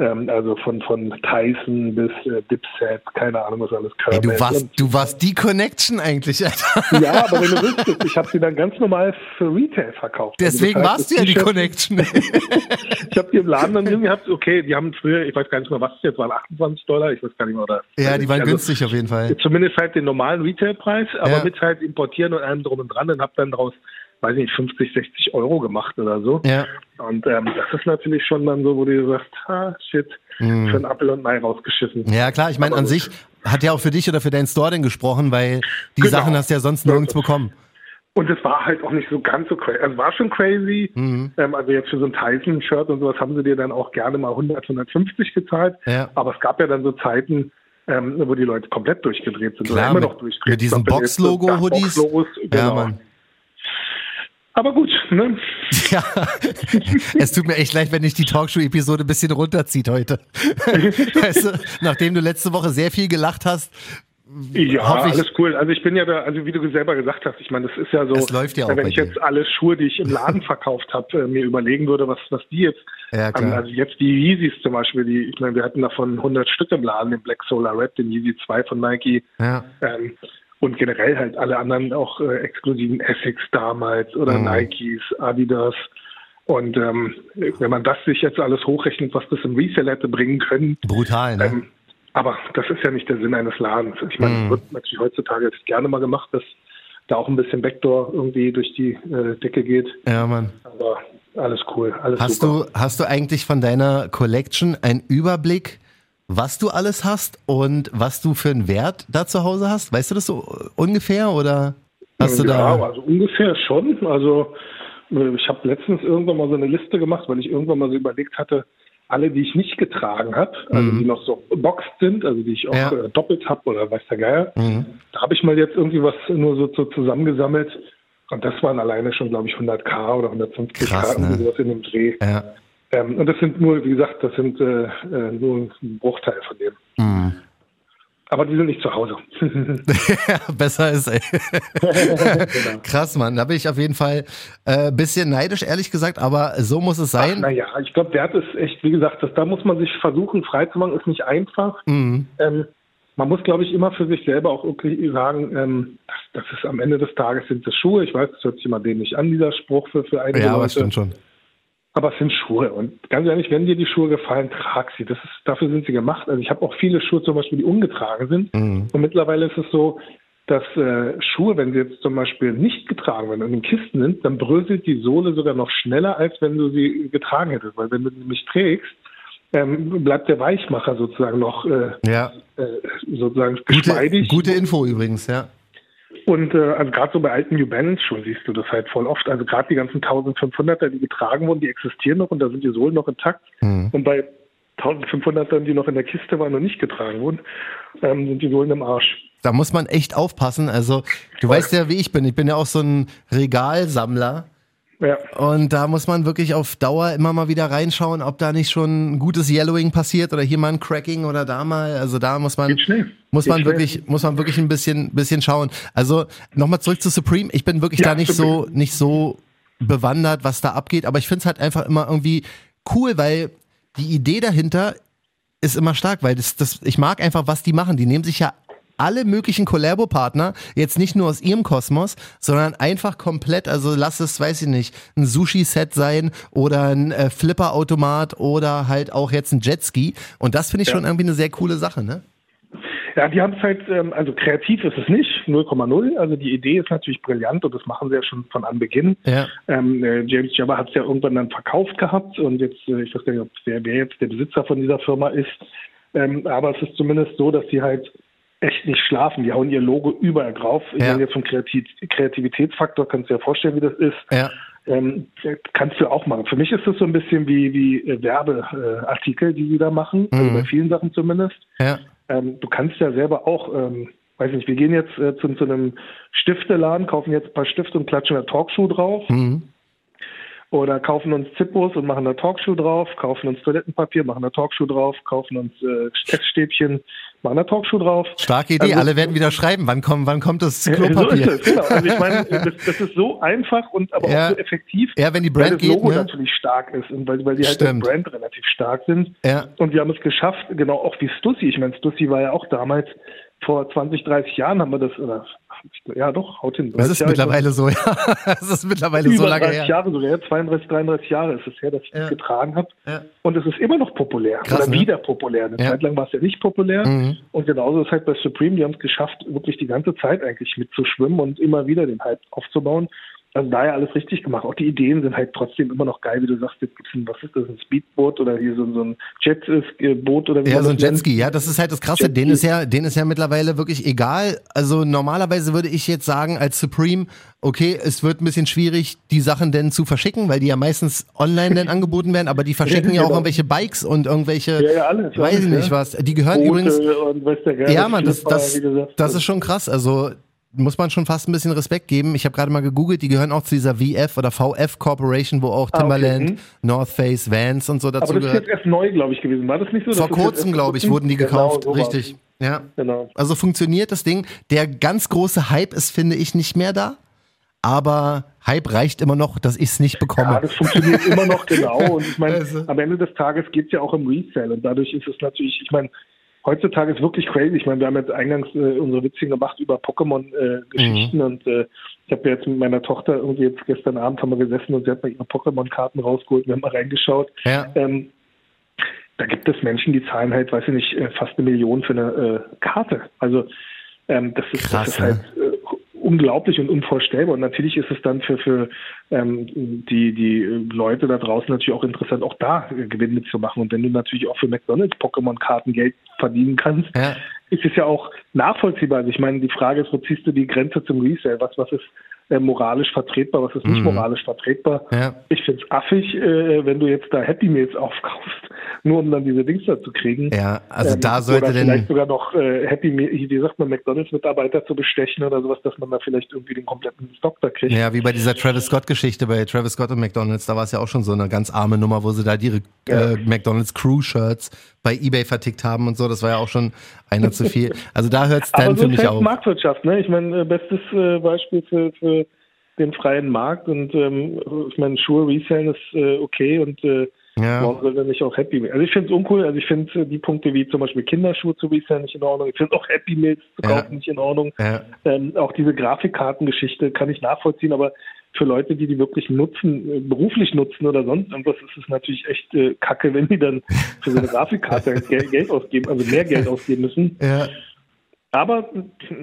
Ähm, also von, von Tyson bis äh, Dipset, keine Ahnung, was alles kam. Hey, du, warst, du warst die Connection eigentlich, Alter. Ja, aber wenn du wüsstest, ich habe sie dann ganz normal für Retail verkauft. Also Deswegen also warst du ja die Connection. (laughs) ich habe die im Laden dann irgendwie gehabt, okay, die haben früher, ich weiß gar nicht mehr, was es jetzt waren, 28 Dollar, ich weiß gar nicht mehr. Oder, ja, die waren also, günstig auf jeden Fall. Zumindest halt den normalen Retailpreis, aber ja. mit halt importieren und allem drum und dran und habe dann daraus weiß nicht, 50, 60 Euro gemacht oder so. Ja. Und ähm, das ist natürlich schon dann so, wo du sagst, ah, shit, mhm. für einen Apfel und Mai rausgeschissen. Ja, klar, ich meine, an sich hat ja auch für dich oder für deinen Store denn gesprochen, weil die genau. Sachen hast du ja sonst nirgends bekommen. Und es war halt auch nicht so ganz so crazy. Also war schon crazy. Mhm. Ähm, also jetzt für so ein Tyson-Shirt und sowas haben sie dir dann auch gerne mal 100, 150 gezahlt. Ja. Aber es gab ja dann so Zeiten, ähm, wo die Leute komplett durchgedreht sind. Klar, immer noch durchgedreht. Mit diesen Box-Logo-Hoodies. Box genau. Ja, Mann. Aber gut, ne? (laughs) Ja, es tut mir echt leid, wenn ich die Talkshow-Episode ein bisschen runterzieht heute. (laughs) weißt du, nachdem du letzte Woche sehr viel gelacht hast, ja, alles cool. Also ich bin ja da, also wie du selber gesagt hast, ich meine, das ist ja so, ja auch wenn ich jetzt alle Schuhe, die ich im Laden (laughs) verkauft habe, äh, mir überlegen würde, was, was die jetzt, ja, klar. also jetzt die Yeezys zum Beispiel, die, ich meine, wir hatten davon 100 Stück im Laden, den Black Solar Red, den Yeezy 2 von Nike. Ja. Ähm, und generell halt alle anderen auch äh, exklusiven Essex damals oder mhm. Nikes, Adidas. Und ähm, wenn man das sich jetzt alles hochrechnet, was das im Resell hätte bringen können. Brutal, ne? Ähm, aber das ist ja nicht der Sinn eines Ladens. Ich meine, mhm. wird natürlich heutzutage jetzt gerne mal gemacht, dass da auch ein bisschen Backdoor irgendwie durch die äh, Decke geht. Ja, Mann. Aber alles cool, alles hast super. Du, hast du eigentlich von deiner Collection einen Überblick, was du alles hast und was du für einen Wert da zu Hause hast? Weißt du das so ungefähr oder hast ja, du da? Ja, also ungefähr schon. Also ich habe letztens irgendwann mal so eine Liste gemacht, weil ich irgendwann mal so überlegt hatte, alle, die ich nicht getragen habe, also mhm. die noch so boxed sind, also die ich auch ja. äh, doppelt habe oder weiß der Geier, mhm. da habe ich mal jetzt irgendwie was nur so, so zusammengesammelt. Und das waren alleine schon, glaube ich, 100k oder 150k, Krass, ne? sowas in dem Dreh. Ja. Ähm, und das sind nur, wie gesagt, das sind äh, äh, nur ein Bruchteil von dem. Mhm. Aber die sind nicht zu Hause. (laughs) Besser ist, ey. genau. (laughs) Krass, Mann. Da bin ich auf jeden Fall ein äh, bisschen neidisch, ehrlich gesagt, aber so muss es sein. Naja, ich glaube, Wert ist echt, wie gesagt, das, da muss man sich versuchen, frei zu machen, ist nicht einfach. Mhm. Ähm, man muss, glaube ich, immer für sich selber auch wirklich sagen, ähm, das, das, ist am Ende des Tages sind es Schuhe. Ich weiß, das hört sich immer dämlich an, dieser Spruch für, für einige ja, Leute. Ja, stimmt schon. Aber es sind Schuhe. Und ganz ehrlich, wenn dir die Schuhe gefallen, trag sie. Das ist, dafür sind sie gemacht. Also ich habe auch viele Schuhe zum Beispiel, die ungetragen sind. Mhm. Und mittlerweile ist es so, dass äh, Schuhe, wenn sie jetzt zum Beispiel nicht getragen werden und in Kisten sind, dann bröselt die Sohle sogar noch schneller, als wenn du sie getragen hättest. Weil wenn du sie nicht trägst, ähm, bleibt der Weichmacher sozusagen noch äh, ja. äh, sozusagen geschmeidig. Gute, gute Info übrigens, ja. Und äh, also gerade so bei alten New Balance schon siehst du das halt voll oft. Also gerade die ganzen 1500er, die getragen wurden, die existieren noch und da sind die Sohlen noch intakt. Mhm. Und bei 1500ern, die noch in der Kiste waren und nicht getragen wurden, ähm, sind die Sohlen im Arsch. Da muss man echt aufpassen. Also du voll. weißt ja, wie ich bin. Ich bin ja auch so ein Regalsammler. Ja. Und da muss man wirklich auf Dauer immer mal wieder reinschauen, ob da nicht schon ein gutes Yellowing passiert oder hier mal ein Cracking oder da mal. Also da muss man, muss man wirklich, muss man wirklich ein bisschen, bisschen schauen. Also nochmal zurück zu Supreme. Ich bin wirklich ja, da nicht Supreme. so, nicht so bewandert, was da abgeht, aber ich finde es halt einfach immer irgendwie cool, weil die Idee dahinter ist immer stark, weil das, das, ich mag einfach, was die machen. Die nehmen sich ja alle möglichen Collabo-Partner, jetzt nicht nur aus ihrem Kosmos, sondern einfach komplett, also lass es, weiß ich nicht, ein Sushi-Set sein oder ein äh, Flipper-Automat oder halt auch jetzt ein Jetski. Und das finde ich ja. schon irgendwie eine sehr coole Sache, ne? Ja, die haben es halt, ähm, also kreativ ist es nicht, 0,0. Also die Idee ist natürlich brillant und das machen sie ja schon von Anbeginn. Ja. Ähm, äh, James Jabba hat es ja irgendwann dann verkauft gehabt und jetzt, äh, ich weiß gar nicht, ob wer, wer jetzt der Besitzer von dieser Firma ist. Ähm, aber es ist zumindest so, dass sie halt echt nicht schlafen. Die hauen ihr Logo überall drauf. Ich ja. meine, jetzt vom Kreativ Kreativitätsfaktor kannst du dir ja vorstellen, wie das ist. Ja. Ähm, kannst du auch machen. Für mich ist das so ein bisschen wie, wie äh, Werbeartikel, die sie da machen, also mhm. also bei vielen Sachen zumindest. Ja. Ähm, du kannst ja selber auch, ähm, weiß nicht, wir gehen jetzt äh, zu, zu, einem Stifteladen, kaufen jetzt ein paar Stifte und klatschen eine Talkshow drauf. Mhm. Oder kaufen uns Zippos und machen eine Talkshow drauf, kaufen uns Toilettenpapier, machen eine Talkshow drauf, kaufen uns äh, Teststäbchen, machen eine Talkshow drauf. Starke Idee, also, alle werden wieder schreiben, wann kommt, wann kommt das Klopapier? So ist es, genau. Also ich meine, (laughs) das, das, ist so einfach und aber ja. auch so effektiv, ja, wenn die Brand weil das Logo geht, ne? natürlich stark ist und weil, weil die halt als Brand relativ stark sind. Ja. Und wir haben es geschafft, genau auch wie Stussy. Ich meine, Stussy war ja auch damals vor 20, 30 Jahren haben wir das, oder ja doch, haut hin. Das ist Jahre mittlerweile so, (laughs) ja. Das ist mittlerweile so lange 30 her. Jahre sogar, 32, 33 Jahre ist es her, dass ich ja. das getragen habe. Ja. Und es ist immer noch populär. Krass, oder ne? wieder populär. Eine ja. Zeit lang war es ja nicht populär. Mhm. Und genauso ist es halt bei Supreme, die haben es geschafft, wirklich die ganze Zeit eigentlich mitzuschwimmen und immer wieder den Hype aufzubauen. Also daher alles richtig gemacht. Auch die Ideen sind halt trotzdem immer noch geil, wie du sagst, jetzt gibt es ein, was ist das, ein Speedboot oder hier so, so ein Jetboot oder wie Ja, so ein Jetski, ja, das ist halt das Krasse. Den ist ja, den ist ja mittlerweile wirklich egal. Also normalerweise würde ich jetzt sagen, als Supreme, okay, es wird ein bisschen schwierig, die Sachen denn zu verschicken, weil die ja meistens online dann (laughs) angeboten werden, aber die verschicken ja, ja auch genau. irgendwelche Bikes und irgendwelche, ja, ja, alles, weiß ich nicht was. Die gehören Boote übrigens. Und weiß der Geil, ja, man, das, das, das ist schon krass. Also muss man schon fast ein bisschen Respekt geben. Ich habe gerade mal gegoogelt, die gehören auch zu dieser VF oder VF Corporation, wo auch Timberland, ah, okay. Hm. North Face, Vans und so dazu gehört. Aber das ist jetzt erst neu, glaube ich, gewesen. War das nicht so? Vor kurzem, glaube ich, wurden die genau, gekauft. Genau, so Richtig. Ja. Genau. Also funktioniert das Ding. Der ganz große Hype ist, finde ich, nicht mehr da. Aber Hype reicht immer noch, dass ich es nicht bekomme. Ja, das funktioniert immer noch (laughs) genau. Und ich meine, also. am Ende des Tages geht es ja auch im Resale. Und dadurch ist es natürlich, ich meine, heutzutage ist wirklich crazy. Ich meine, wir haben jetzt eingangs äh, unsere Witzchen gemacht über Pokémon-Geschichten äh, mhm. und äh, ich habe jetzt mit meiner Tochter irgendwie jetzt gestern Abend haben wir gesessen und sie hat mal ihre Pokémon-Karten rausgeholt. Wir haben mal reingeschaut. Ja. Ähm, da gibt es Menschen, die zahlen halt, weiß ich nicht, äh, fast eine Million für eine äh, Karte. Also ähm, das, ist, Krass, das ist halt äh, unglaublich und unvorstellbar. Und natürlich ist es dann für, für ähm, die, die Leute da draußen natürlich auch interessant, auch da Gewinn mitzumachen. Und wenn du natürlich auch für McDonalds Pokémon-Karten Geld verdienen kannst, ja. ist es ja auch nachvollziehbar. Also ich meine, die Frage ist, wo ziehst du die Grenze zum Resale? Was, was ist äh, moralisch vertretbar, was ist nicht mhm. moralisch vertretbar? Ja. Ich finde es affig, äh, wenn du jetzt da Happy Meals (laughs) aufkaufst, nur um dann diese Dings da zu kriegen. Ja, also ähm, da sollte oder denn vielleicht sogar noch äh, Happy Meal, wie sagt man, McDonalds-Mitarbeiter zu bestechen oder sowas, dass man da vielleicht irgendwie den kompletten Stock da kriegt. Ja, wie bei dieser Travis Scott-Geschichte bei Travis Scott und McDonalds, da war es ja auch schon so eine ganz arme Nummer, wo sie da ihre ja. äh, McDonalds Crew-Shirts bei Ebay vertickt haben und so. Das war ja auch schon einer zu viel. Also da hört es dann so für mich auf. Marktwirtschaft, ne? Ich meine, äh, bestes äh, Beispiel für, für den freien Markt und ähm, ich meine, Schuhe resellen ist äh, okay und äh, ja. Warum soll er nicht auch Happy Meal? Also ich finde es uncool. Also ich finde äh, die Punkte wie zum Beispiel Kinderschuhe zu resellen nicht in Ordnung. Ich finde auch Happy Meals zu kaufen ja. nicht in Ordnung. Ja. Ähm, auch diese Grafikkartengeschichte kann ich nachvollziehen, aber für Leute, die die wirklich nutzen, äh, beruflich nutzen oder sonst irgendwas, ist es natürlich echt äh, kacke, wenn die dann für so eine Grafikkarte (laughs) Geld, Geld ausgeben, also mehr Geld ausgeben müssen. Ja. Aber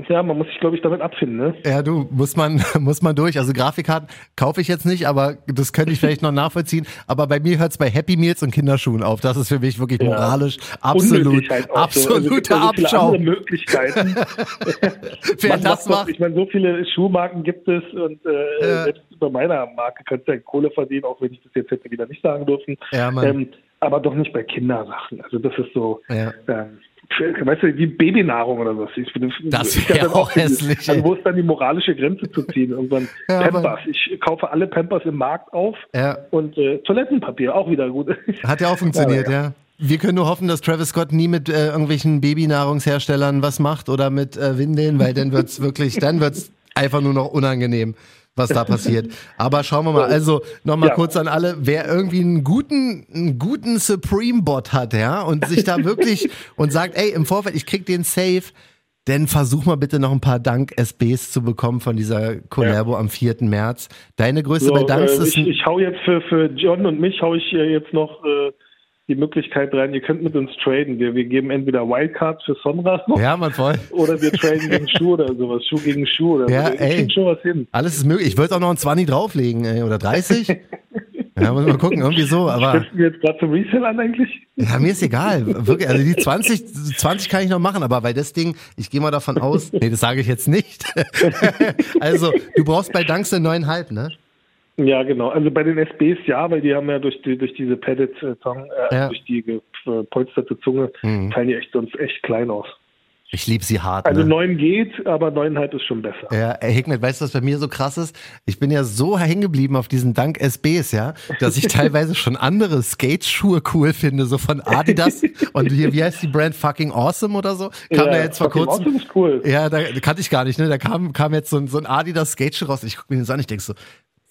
ja, man muss sich, glaube ich, damit abfinden. Ne? Ja, du, muss man, (laughs) muss man durch. Also Grafikkarten kaufe ich jetzt nicht, aber das könnte ich vielleicht noch nachvollziehen. Aber bei mir hört es bei Happy Meals und Kinderschuhen auf. Das ist für mich wirklich ja. moralisch absolut, halt absoluter so. also Abschau. andere Möglichkeiten. (laughs) Wer das macht. ich meine, so viele Schuhmarken gibt es und äh, ja. selbst bei meiner Marke könnte du Kohle verdienen, auch wenn ich das jetzt hätte wieder nicht sagen dürfen. Ja, ähm, aber doch nicht bei Kindersachen. Also das ist so. Ja. Ähm, weißt du, wie Babynahrung oder was. Ich, das wäre auch hässlich. Also wo ist dann die moralische Grenze zu ziehen? (laughs) Irgendwann ja, Pampers. Ich kaufe alle Pampers im Markt auf ja. und äh, Toilettenpapier, auch wieder gut. (laughs) Hat ja auch funktioniert, ja. ja. Wir können nur hoffen, dass Travis Scott nie mit äh, irgendwelchen Babynahrungsherstellern was macht oder mit äh, Windeln, weil dann wird's wirklich, dann wird's einfach nur noch unangenehm was da passiert. Aber schauen wir mal. Also nochmal ja. kurz an alle, wer irgendwie einen guten, einen guten Supreme-Bot hat, ja, und sich da wirklich (laughs) und sagt, ey, im Vorfeld, ich krieg den safe, denn versuch mal bitte noch ein paar Dank-SBs zu bekommen von dieser Collabo ja. am 4. März. Deine Größe so, bei Danks äh, ist. Ich, ich hau jetzt für, für John und mich hau ich jetzt noch äh, die Möglichkeit rein, ihr könnt mit uns traden. Wir, wir geben entweder Wildcards für Sonra (laughs) ja, man voll. oder wir traden gegen Schuh oder sowas. Schuh gegen Schuh oder ja, so. ey, schon was hin. Alles ist möglich. Ich würde auch noch ein 20 drauflegen, ey, oder 30. (laughs) ja, muss mal gucken, irgendwie so. Aber Sprechen wir jetzt gerade zum Resell an eigentlich? Ja, mir ist egal. Wirklich, also die 20, 20 kann ich noch machen, aber bei das Ding, ich gehe mal davon aus, nee, das sage ich jetzt nicht. (laughs) also, du brauchst bei Danks eine neuneinhalb, ne? Ja, genau. Also bei den SBs ja, weil die haben ja durch die durch diese Padded Zunge, äh, ja. durch die gepolsterte Zunge, mhm. fallen die echt sonst echt klein aus. Ich liebe sie hart. Also ne? neun geht, aber neuneinhalb ist schon besser. Ja, Herr Hickmet, weißt du, was bei mir so krass ist? Ich bin ja so hängen geblieben auf diesen Dank SBs, ja, dass ich (laughs) teilweise schon andere Skateschuhe cool finde, so von Adidas und hier, wie heißt die Brand Fucking Awesome oder so? Kam ja, da jetzt vor kurzem. Awesome ist cool. Ja, da kannte ich gar nicht, ne? Da kam, kam jetzt so ein, so ein Adidas Skateschuh raus. Ich gucke mir den so an, ich denke so,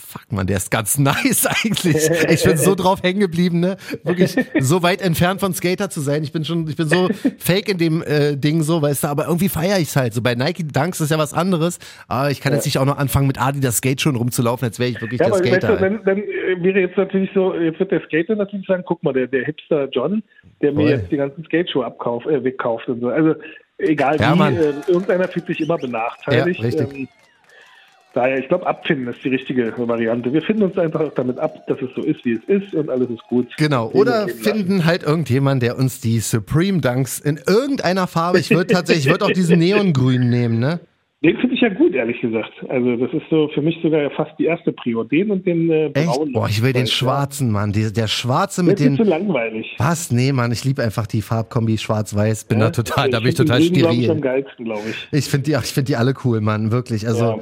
fuck man, der ist ganz (laughs) nice eigentlich. Ich bin so drauf hängen geblieben, ne? Wirklich so weit entfernt von Skater zu sein. Ich bin schon, ich bin so fake in dem äh, Ding so, weißt du, aber irgendwie feiere ich es halt. So bei Nike Dunks ist ja was anderes. Aber ich kann jetzt nicht auch noch anfangen mit Adidas Skate schon rumzulaufen, als wäre ich wirklich ja, der Skater. Weißt du, dann, dann wäre jetzt natürlich so, jetzt wird der Skater natürlich sagen, guck mal, der, der Hipster John, der mir Voll. jetzt die ganzen Skateschuhe abkauft, äh, wegkauft und so. Also egal ja, wie, äh, irgendeiner fühlt sich immer benachteiligt. Ja, richtig. Ähm, Daher, ich glaube, abfinden ist die richtige Variante. Wir finden uns einfach damit ab, dass es so ist, wie es ist und alles ist gut. Genau. Oder finden halt irgendjemand, der uns die Supreme Dunks in irgendeiner Farbe, ich würde tatsächlich, ich würde auch diesen Neongrün nehmen, ne? Den finde ich ja gut, ehrlich gesagt. Also das ist so für mich sogar fast die erste Prio. Den und den äh, braunen. Boah, ich will den schwarzen, Mann. Der, der schwarze mit den. Das ist zu langweilig. Was? Nee, Mann, ich liebe einfach die Farbkombi schwarz-weiß. Bin ja, da total, da bin ich total steril. Ich am geilsten, glaube ich. Ich finde die, ich finde die alle cool, Mann. Wirklich. Also. Ja.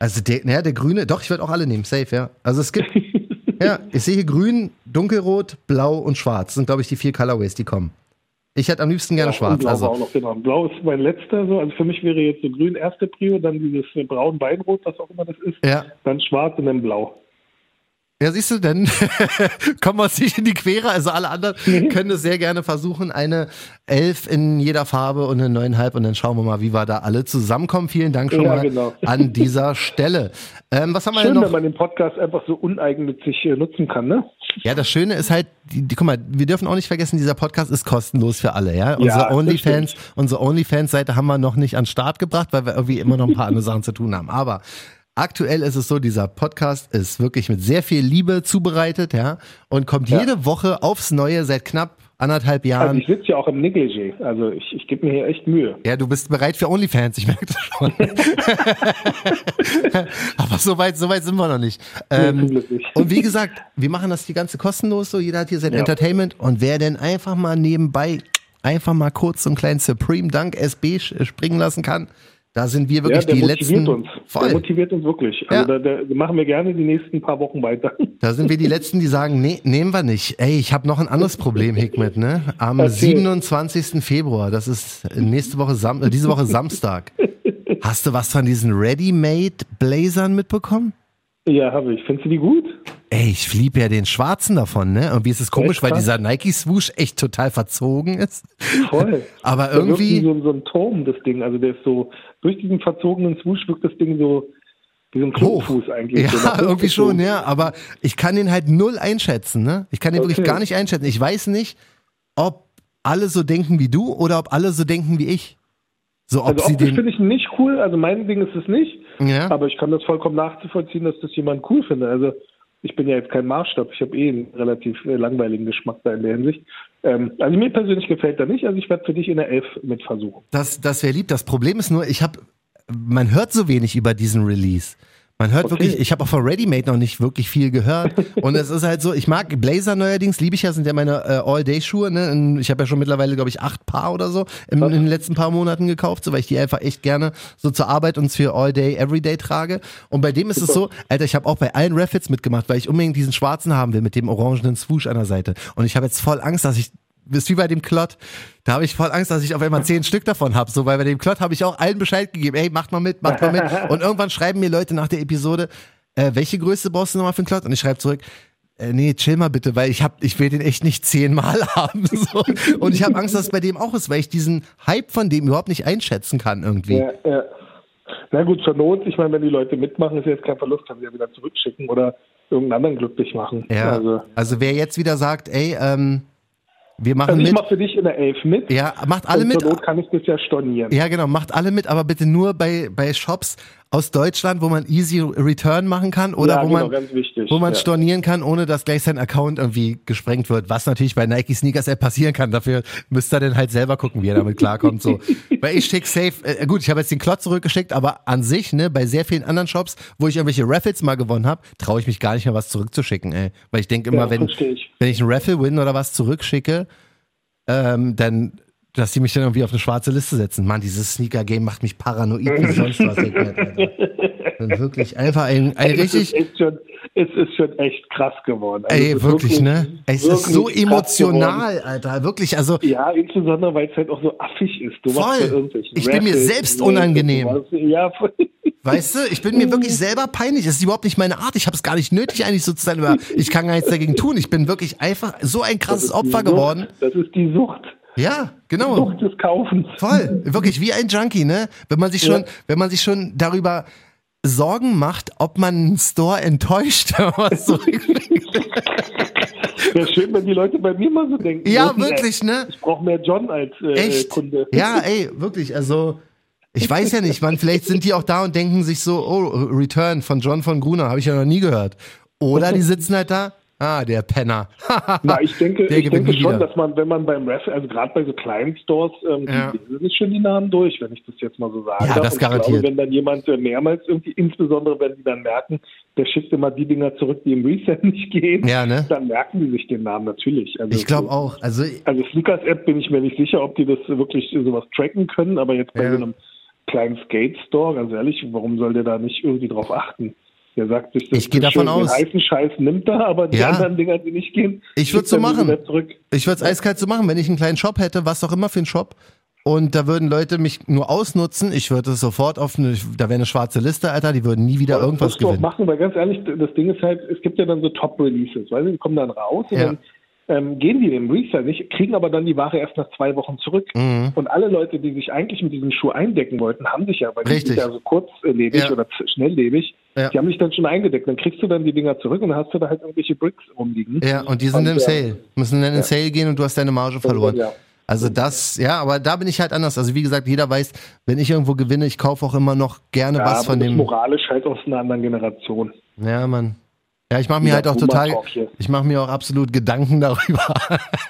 Also der, naja, der grüne, doch, ich würde auch alle nehmen, safe, ja. Also es gibt, (laughs) ja, ich sehe hier grün, dunkelrot, blau und schwarz. Das sind, glaube ich, die vier Colorways, die kommen. Ich hätte am liebsten gerne ja, schwarz. Blau also. auch noch, genau. Blau ist mein letzter, so. Also für mich wäre jetzt so grün erste Prio, dann dieses braun Weinrot, was auch immer das ist. Ja. Dann schwarz und dann blau. Ja, siehst du, dann (laughs) kommen wir uns nicht in die Quere. Also alle anderen mhm. können es sehr gerne versuchen. Eine Elf in jeder Farbe und eine neuneinhalb und dann schauen wir mal, wie wir da alle zusammenkommen. Vielen Dank schon ja, mal genau. (laughs) an dieser Stelle. Ähm, was haben wir Schön, noch? wenn man den Podcast einfach so uneigennützig äh, nutzen kann, ne? Ja, das Schöne ist halt, die, die, guck mal, wir dürfen auch nicht vergessen, dieser Podcast ist kostenlos für alle, ja. Unsere ja, OnlyFans, unsere OnlyFans-Seite haben wir noch nicht an den Start gebracht, weil wir irgendwie immer noch ein paar andere Sachen zu tun haben. Aber Aktuell ist es so, dieser Podcast ist wirklich mit sehr viel Liebe zubereitet, ja, und kommt ja. jede Woche aufs Neue seit knapp anderthalb Jahren. Also ich sitze ja auch im Negligé, also ich, ich gebe mir hier echt Mühe. Ja, du bist bereit für OnlyFans, ich merke das schon. (laughs) Aber so weit, so weit sind wir noch nicht. Ähm, und wie gesagt, wir machen das die ganze kostenlos so, jeder hat hier sein ja. Entertainment und wer denn einfach mal nebenbei einfach mal kurz so einen kleinen Supreme Dunk SB springen lassen kann, da sind wir wirklich ja, die letzten. Uns. Voll. Der motiviert uns wirklich. Also ja. da, da, machen wir gerne die nächsten paar Wochen weiter. Da sind wir die letzten, die sagen, nee, nehmen wir nicht. Ey, ich habe noch ein anderes Problem, Hikmet, ne? Am okay. 27. Februar, das ist nächste Woche Sam äh, diese Woche Samstag. (laughs) Hast du was von diesen Ready-Made Blazern mitbekommen? Ja, habe ich. Findest du die gut? Ey, ich liebe ja den schwarzen davon, ne? Irgendwie ist es komisch, weil dieser Nike-Swoosh echt total verzogen ist. Voll. (laughs) Aber irgendwie. So, so ein Turm, das Ding. Also der ist so, durch diesen verzogenen Swoosh wirkt das Ding so wie so ein Klumpfuß eigentlich. Ja, so (laughs) irgendwie schon, ja. Aber ich kann den halt null einschätzen, ne? Ich kann den okay. wirklich gar nicht einschätzen. Ich weiß nicht, ob alle so denken wie du oder ob alle so denken wie ich. So, ob also sie den finde ich nicht cool. Also mein Ding ist es nicht. Ja. Aber ich kann das vollkommen nachzuvollziehen, dass das jemand cool findet. Also ich bin ja jetzt kein Maßstab. Ich habe eh einen relativ äh, langweiligen Geschmack da in der Hinsicht. Ähm, also mir persönlich gefällt er nicht. Also ich werde für dich in der Elf mit versuchen. Das, das wäre lieb. Das Problem ist nur, ich habe, man hört so wenig über diesen Release. Man hört okay. wirklich, ich habe auch von Ready-Made noch nicht wirklich viel gehört. (laughs) Und es ist halt so, ich mag Blazer neuerdings, liebe ich ja, sind ja meine äh, All-Day-Schuhe. Ne? Ich habe ja schon mittlerweile, glaube ich, acht Paar oder so im, in den letzten paar Monaten gekauft, so weil ich die einfach echt gerne so zur Arbeit und für All-Day, Everyday trage. Und bei dem ist Super. es so, Alter, ich habe auch bei allen Raffits mitgemacht, weil ich unbedingt diesen schwarzen haben will mit dem orangenen Swoosh an der Seite. Und ich habe jetzt voll Angst, dass ich ist wie bei dem Klott. Da habe ich voll Angst, dass ich auf einmal zehn Stück davon habe. So, weil bei dem Klott habe ich auch allen Bescheid gegeben. Ey, macht mal mit, macht mal mit. (laughs) Und irgendwann schreiben mir Leute nach der Episode, äh, welche Größe brauchst du nochmal für einen Klott? Und ich schreibe zurück, äh, nee, chill mal bitte, weil ich hab, ich will den echt nicht zehnmal (laughs) haben. So. Und ich habe Angst, dass es bei dem auch ist, weil ich diesen Hype von dem überhaupt nicht einschätzen kann irgendwie. Ja, ja. Na gut, zur Not, ich meine, wenn die Leute mitmachen, ist jetzt kein Verlust, können sie ja wieder zurückschicken oder irgendeinen anderen glücklich machen. Ja, also, also wer jetzt wieder sagt, ey, ähm, wir machen also ich mit. mache für dich in der Elf mit. Ja, macht alle mit. Zur Not kann ich das ja stornieren. Ja, genau, macht alle mit, aber bitte nur bei, bei Shops aus Deutschland, wo man easy Return machen kann oder Ja, wo genau, man, wichtig, wo man ja. stornieren kann, ohne dass gleich sein Account irgendwie gesprengt wird, was natürlich bei Nike Sneakers App passieren kann. Dafür müsst ihr dann halt selber gucken, wie er damit klarkommt. So. (laughs) Weil ich schicke safe, äh, gut, ich habe jetzt den Klotz zurückgeschickt, aber an sich, ne, bei sehr vielen anderen Shops, wo ich irgendwelche Raffles mal gewonnen habe, traue ich mich gar nicht mehr was zurückzuschicken, ey. Weil ich denke immer, Ja, wenn, ich. wenn ich einen Raffle win oder was zurückschicke, ähm, dann dass die mich dann irgendwie auf eine schwarze Liste setzen. Mann, dieses Sneaker-Game macht mich paranoid wie sonst was. Alter. Dann wirklich einfach ein, ein Es richtig, ist, schon, es ist schon echt krass geworden. Also es ey, ist wirklich, ne? Es ist so wirklich geworden. emotional, Alter. Wirklich, also, Ja, insbesondere, weil es halt auch so affig ist. Du Voll. ja Ich bin mir selbst unangenehm. Ja, voll. weißt du, ich bin mir wirklich (laughs) selber peinlich. Das ist überhaupt nicht meine Art. Ich habe es gar nicht nötig, eigentlich so zu sein, aber ich kann gar nichts dagegen tun. Ich bin wirklich einfach so ein krasses Opfer geworden. Das ist die Sucht. Ja, genau. Sucht des Kaufens. Voll, wirklich wie ein Junkie, ne? Wenn man sich schon, Ja. wenn man sich schon darüber Sorgen macht, ob man einen Store enttäuscht, (laughs) was zurückschickt. (laughs) Wäre schön, wenn die Leute bei mir mal so denken. Ja, würden, ey, wirklich, ne? Ich brauche mehr John als äh, Echt? Kunde. Ja, ey, wirklich, also ich weiß ja nicht, man, vielleicht sind die auch da und denken sich so, oh, Return von John von Gruner, habe ich ja noch nie gehört. Oder die sitzen halt da, ah, der Penner. (laughs) Na, ich denke, Der ich denke schon, wieder. dass man, wenn man beim Raffle, also gerade bei so kleinen Stores, ähm, Ja. die lesen schon die Namen durch, wenn ich das jetzt mal so sagen Ja, das Und garantiert. Glaube, wenn dann jemand äh, mehrmals irgendwie, insbesondere wenn die dann merken, der schickt immer die Dinger zurück, die im Resell (laughs) nicht gehen, Ja, ne? dann merken die sich den Namen natürlich. Also, Ich glaube auch. Also Also Sneakers-App bin ich mir nicht sicher, ob die das wirklich sowas tracken können, aber jetzt bei Ja. so einem kleinen Skate-Store, ganz ehrlich, warum soll der da nicht irgendwie drauf achten? Der sagt sich, das Ich geh ist davon aus. Den heißen Scheiß nimmt er, aber die Ja. anderen Dinger, die nicht gehen, Ich schickt so machen. Ich würde es eiskalt so machen, wenn ich einen kleinen Shop hätte, was auch immer für einen Shop. Und da würden Leute mich nur ausnutzen. Ich würde es sofort auf eine, da wäre eine schwarze Liste, Alter, die würden nie wieder Das irgendwas auch gewinnen. machen, weil ganz ehrlich, das Ding ist halt, es gibt ja dann so Top-Releases, weil die kommen dann raus und Ja. dann ähm, gehen die im Resale nicht, kriegen aber dann die Ware erst nach zwei Wochen zurück. Mhm. Und alle Leute, die sich eigentlich mit diesem Schuh eindecken wollten, haben sich ja, weil die Richtig. sind ja so kurzlebig Ja. oder schnelllebig, Ja. die haben sich dann schon eingedeckt. Dann kriegst du dann die Dinger zurück und dann hast du da halt irgendwelche Bricks rumliegen. Ja, und die sind Und, im äh, Sale. Müssen dann in Sale gehen und du hast deine Marge verloren. ja. Also das, ja, aber da bin ich halt anders. Also wie gesagt, jeder weiß, wenn ich irgendwo gewinne, ich kaufe auch immer noch gerne Ja, was von das dem. moralisch halt aus einer anderen Generation. Ja, Mann. Ja, ich mache mir halt auch total, ich mache mir auch absolut Gedanken darüber.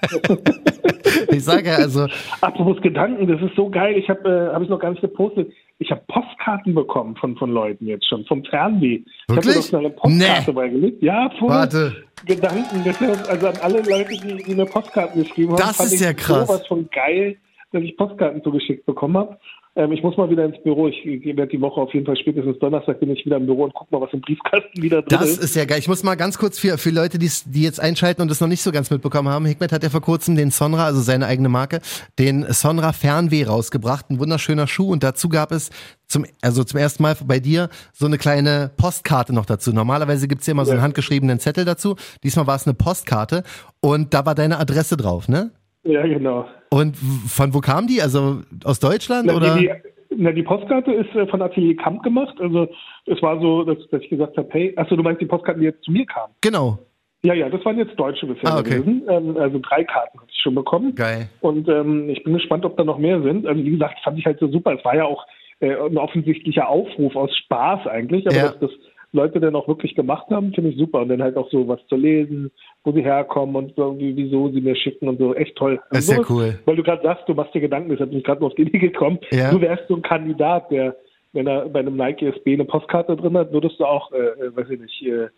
(laughs) ich sage ja, also, Apropos Gedanken, das ist so geil. Ich habe, äh, habe ich noch gar nicht gepostet. Ich habe Postkarten bekommen von, von Leuten jetzt schon, vom Fernweh. Ich habe mir Wirklich? doch eine Postkarte Nee. beigelegt. Ja, voll. Warte. Gedanken. Also an alle Leute, die, die mir Postkarten geschrieben haben. Das fand ist ich ja krass. sowas von geil, dass ich Postkarten zugeschickt bekommen habe. Ähm, ich muss mal wieder ins Büro. Ich, ich werde die Woche auf jeden Fall spätestens Donnerstag bin ich wieder im Büro und guck mal, was im Briefkasten wieder drin das ist. ist ja geil. Ich muss mal ganz kurz für, für Leute, die jetzt einschalten und das noch nicht so ganz mitbekommen haben. Hikmet hat ja vor kurzem den Sonra, also seine eigene Marke, den Sonra Fernweh rausgebracht. Ein wunderschöner Schuh und dazu gab es zum, also zum ersten Mal bei dir so eine kleine Postkarte noch dazu. Normalerweise gibt's ja immer so einen Ja. handgeschriebenen Zettel dazu. Diesmal war es eine Postkarte und da war deine Adresse drauf, ne? Ja, genau. Und von wo kam die? Also aus Deutschland Na, oder? Die, na, die Postkarte ist äh, von Atelier Kamp gemacht. Also es war so, dass, dass ich gesagt habe, hey, achso, du meinst die Postkarten, die jetzt zu mir kamen? Genau. Ja, ja, das waren jetzt deutsche bisher Ah, okay. gewesen. Ähm, also drei Karten habe ich schon bekommen. Geil. Und ähm, ich bin gespannt, ob da noch mehr sind. Also wie gesagt, fand ich halt so super. Es war ja auch äh, ein offensichtlicher Aufruf aus Spaß eigentlich, aber Ja. dass das Leute dann auch wirklich gemacht haben, finde ich super. Und dann halt auch so was zu lesen, wo sie herkommen und so, wie, wieso sie mir schicken und so. Echt toll. Das ist ja cool. Weil du gerade sagst, du machst dir Gedanken, deshalb bin ich gerade noch auf die Idee gekommen. Ja. Du wärst so ein Kandidat, der, wenn er bei einem Nike SB eine Postkarte drin hat, würdest du auch, äh, äh, weiß ich nicht, äh,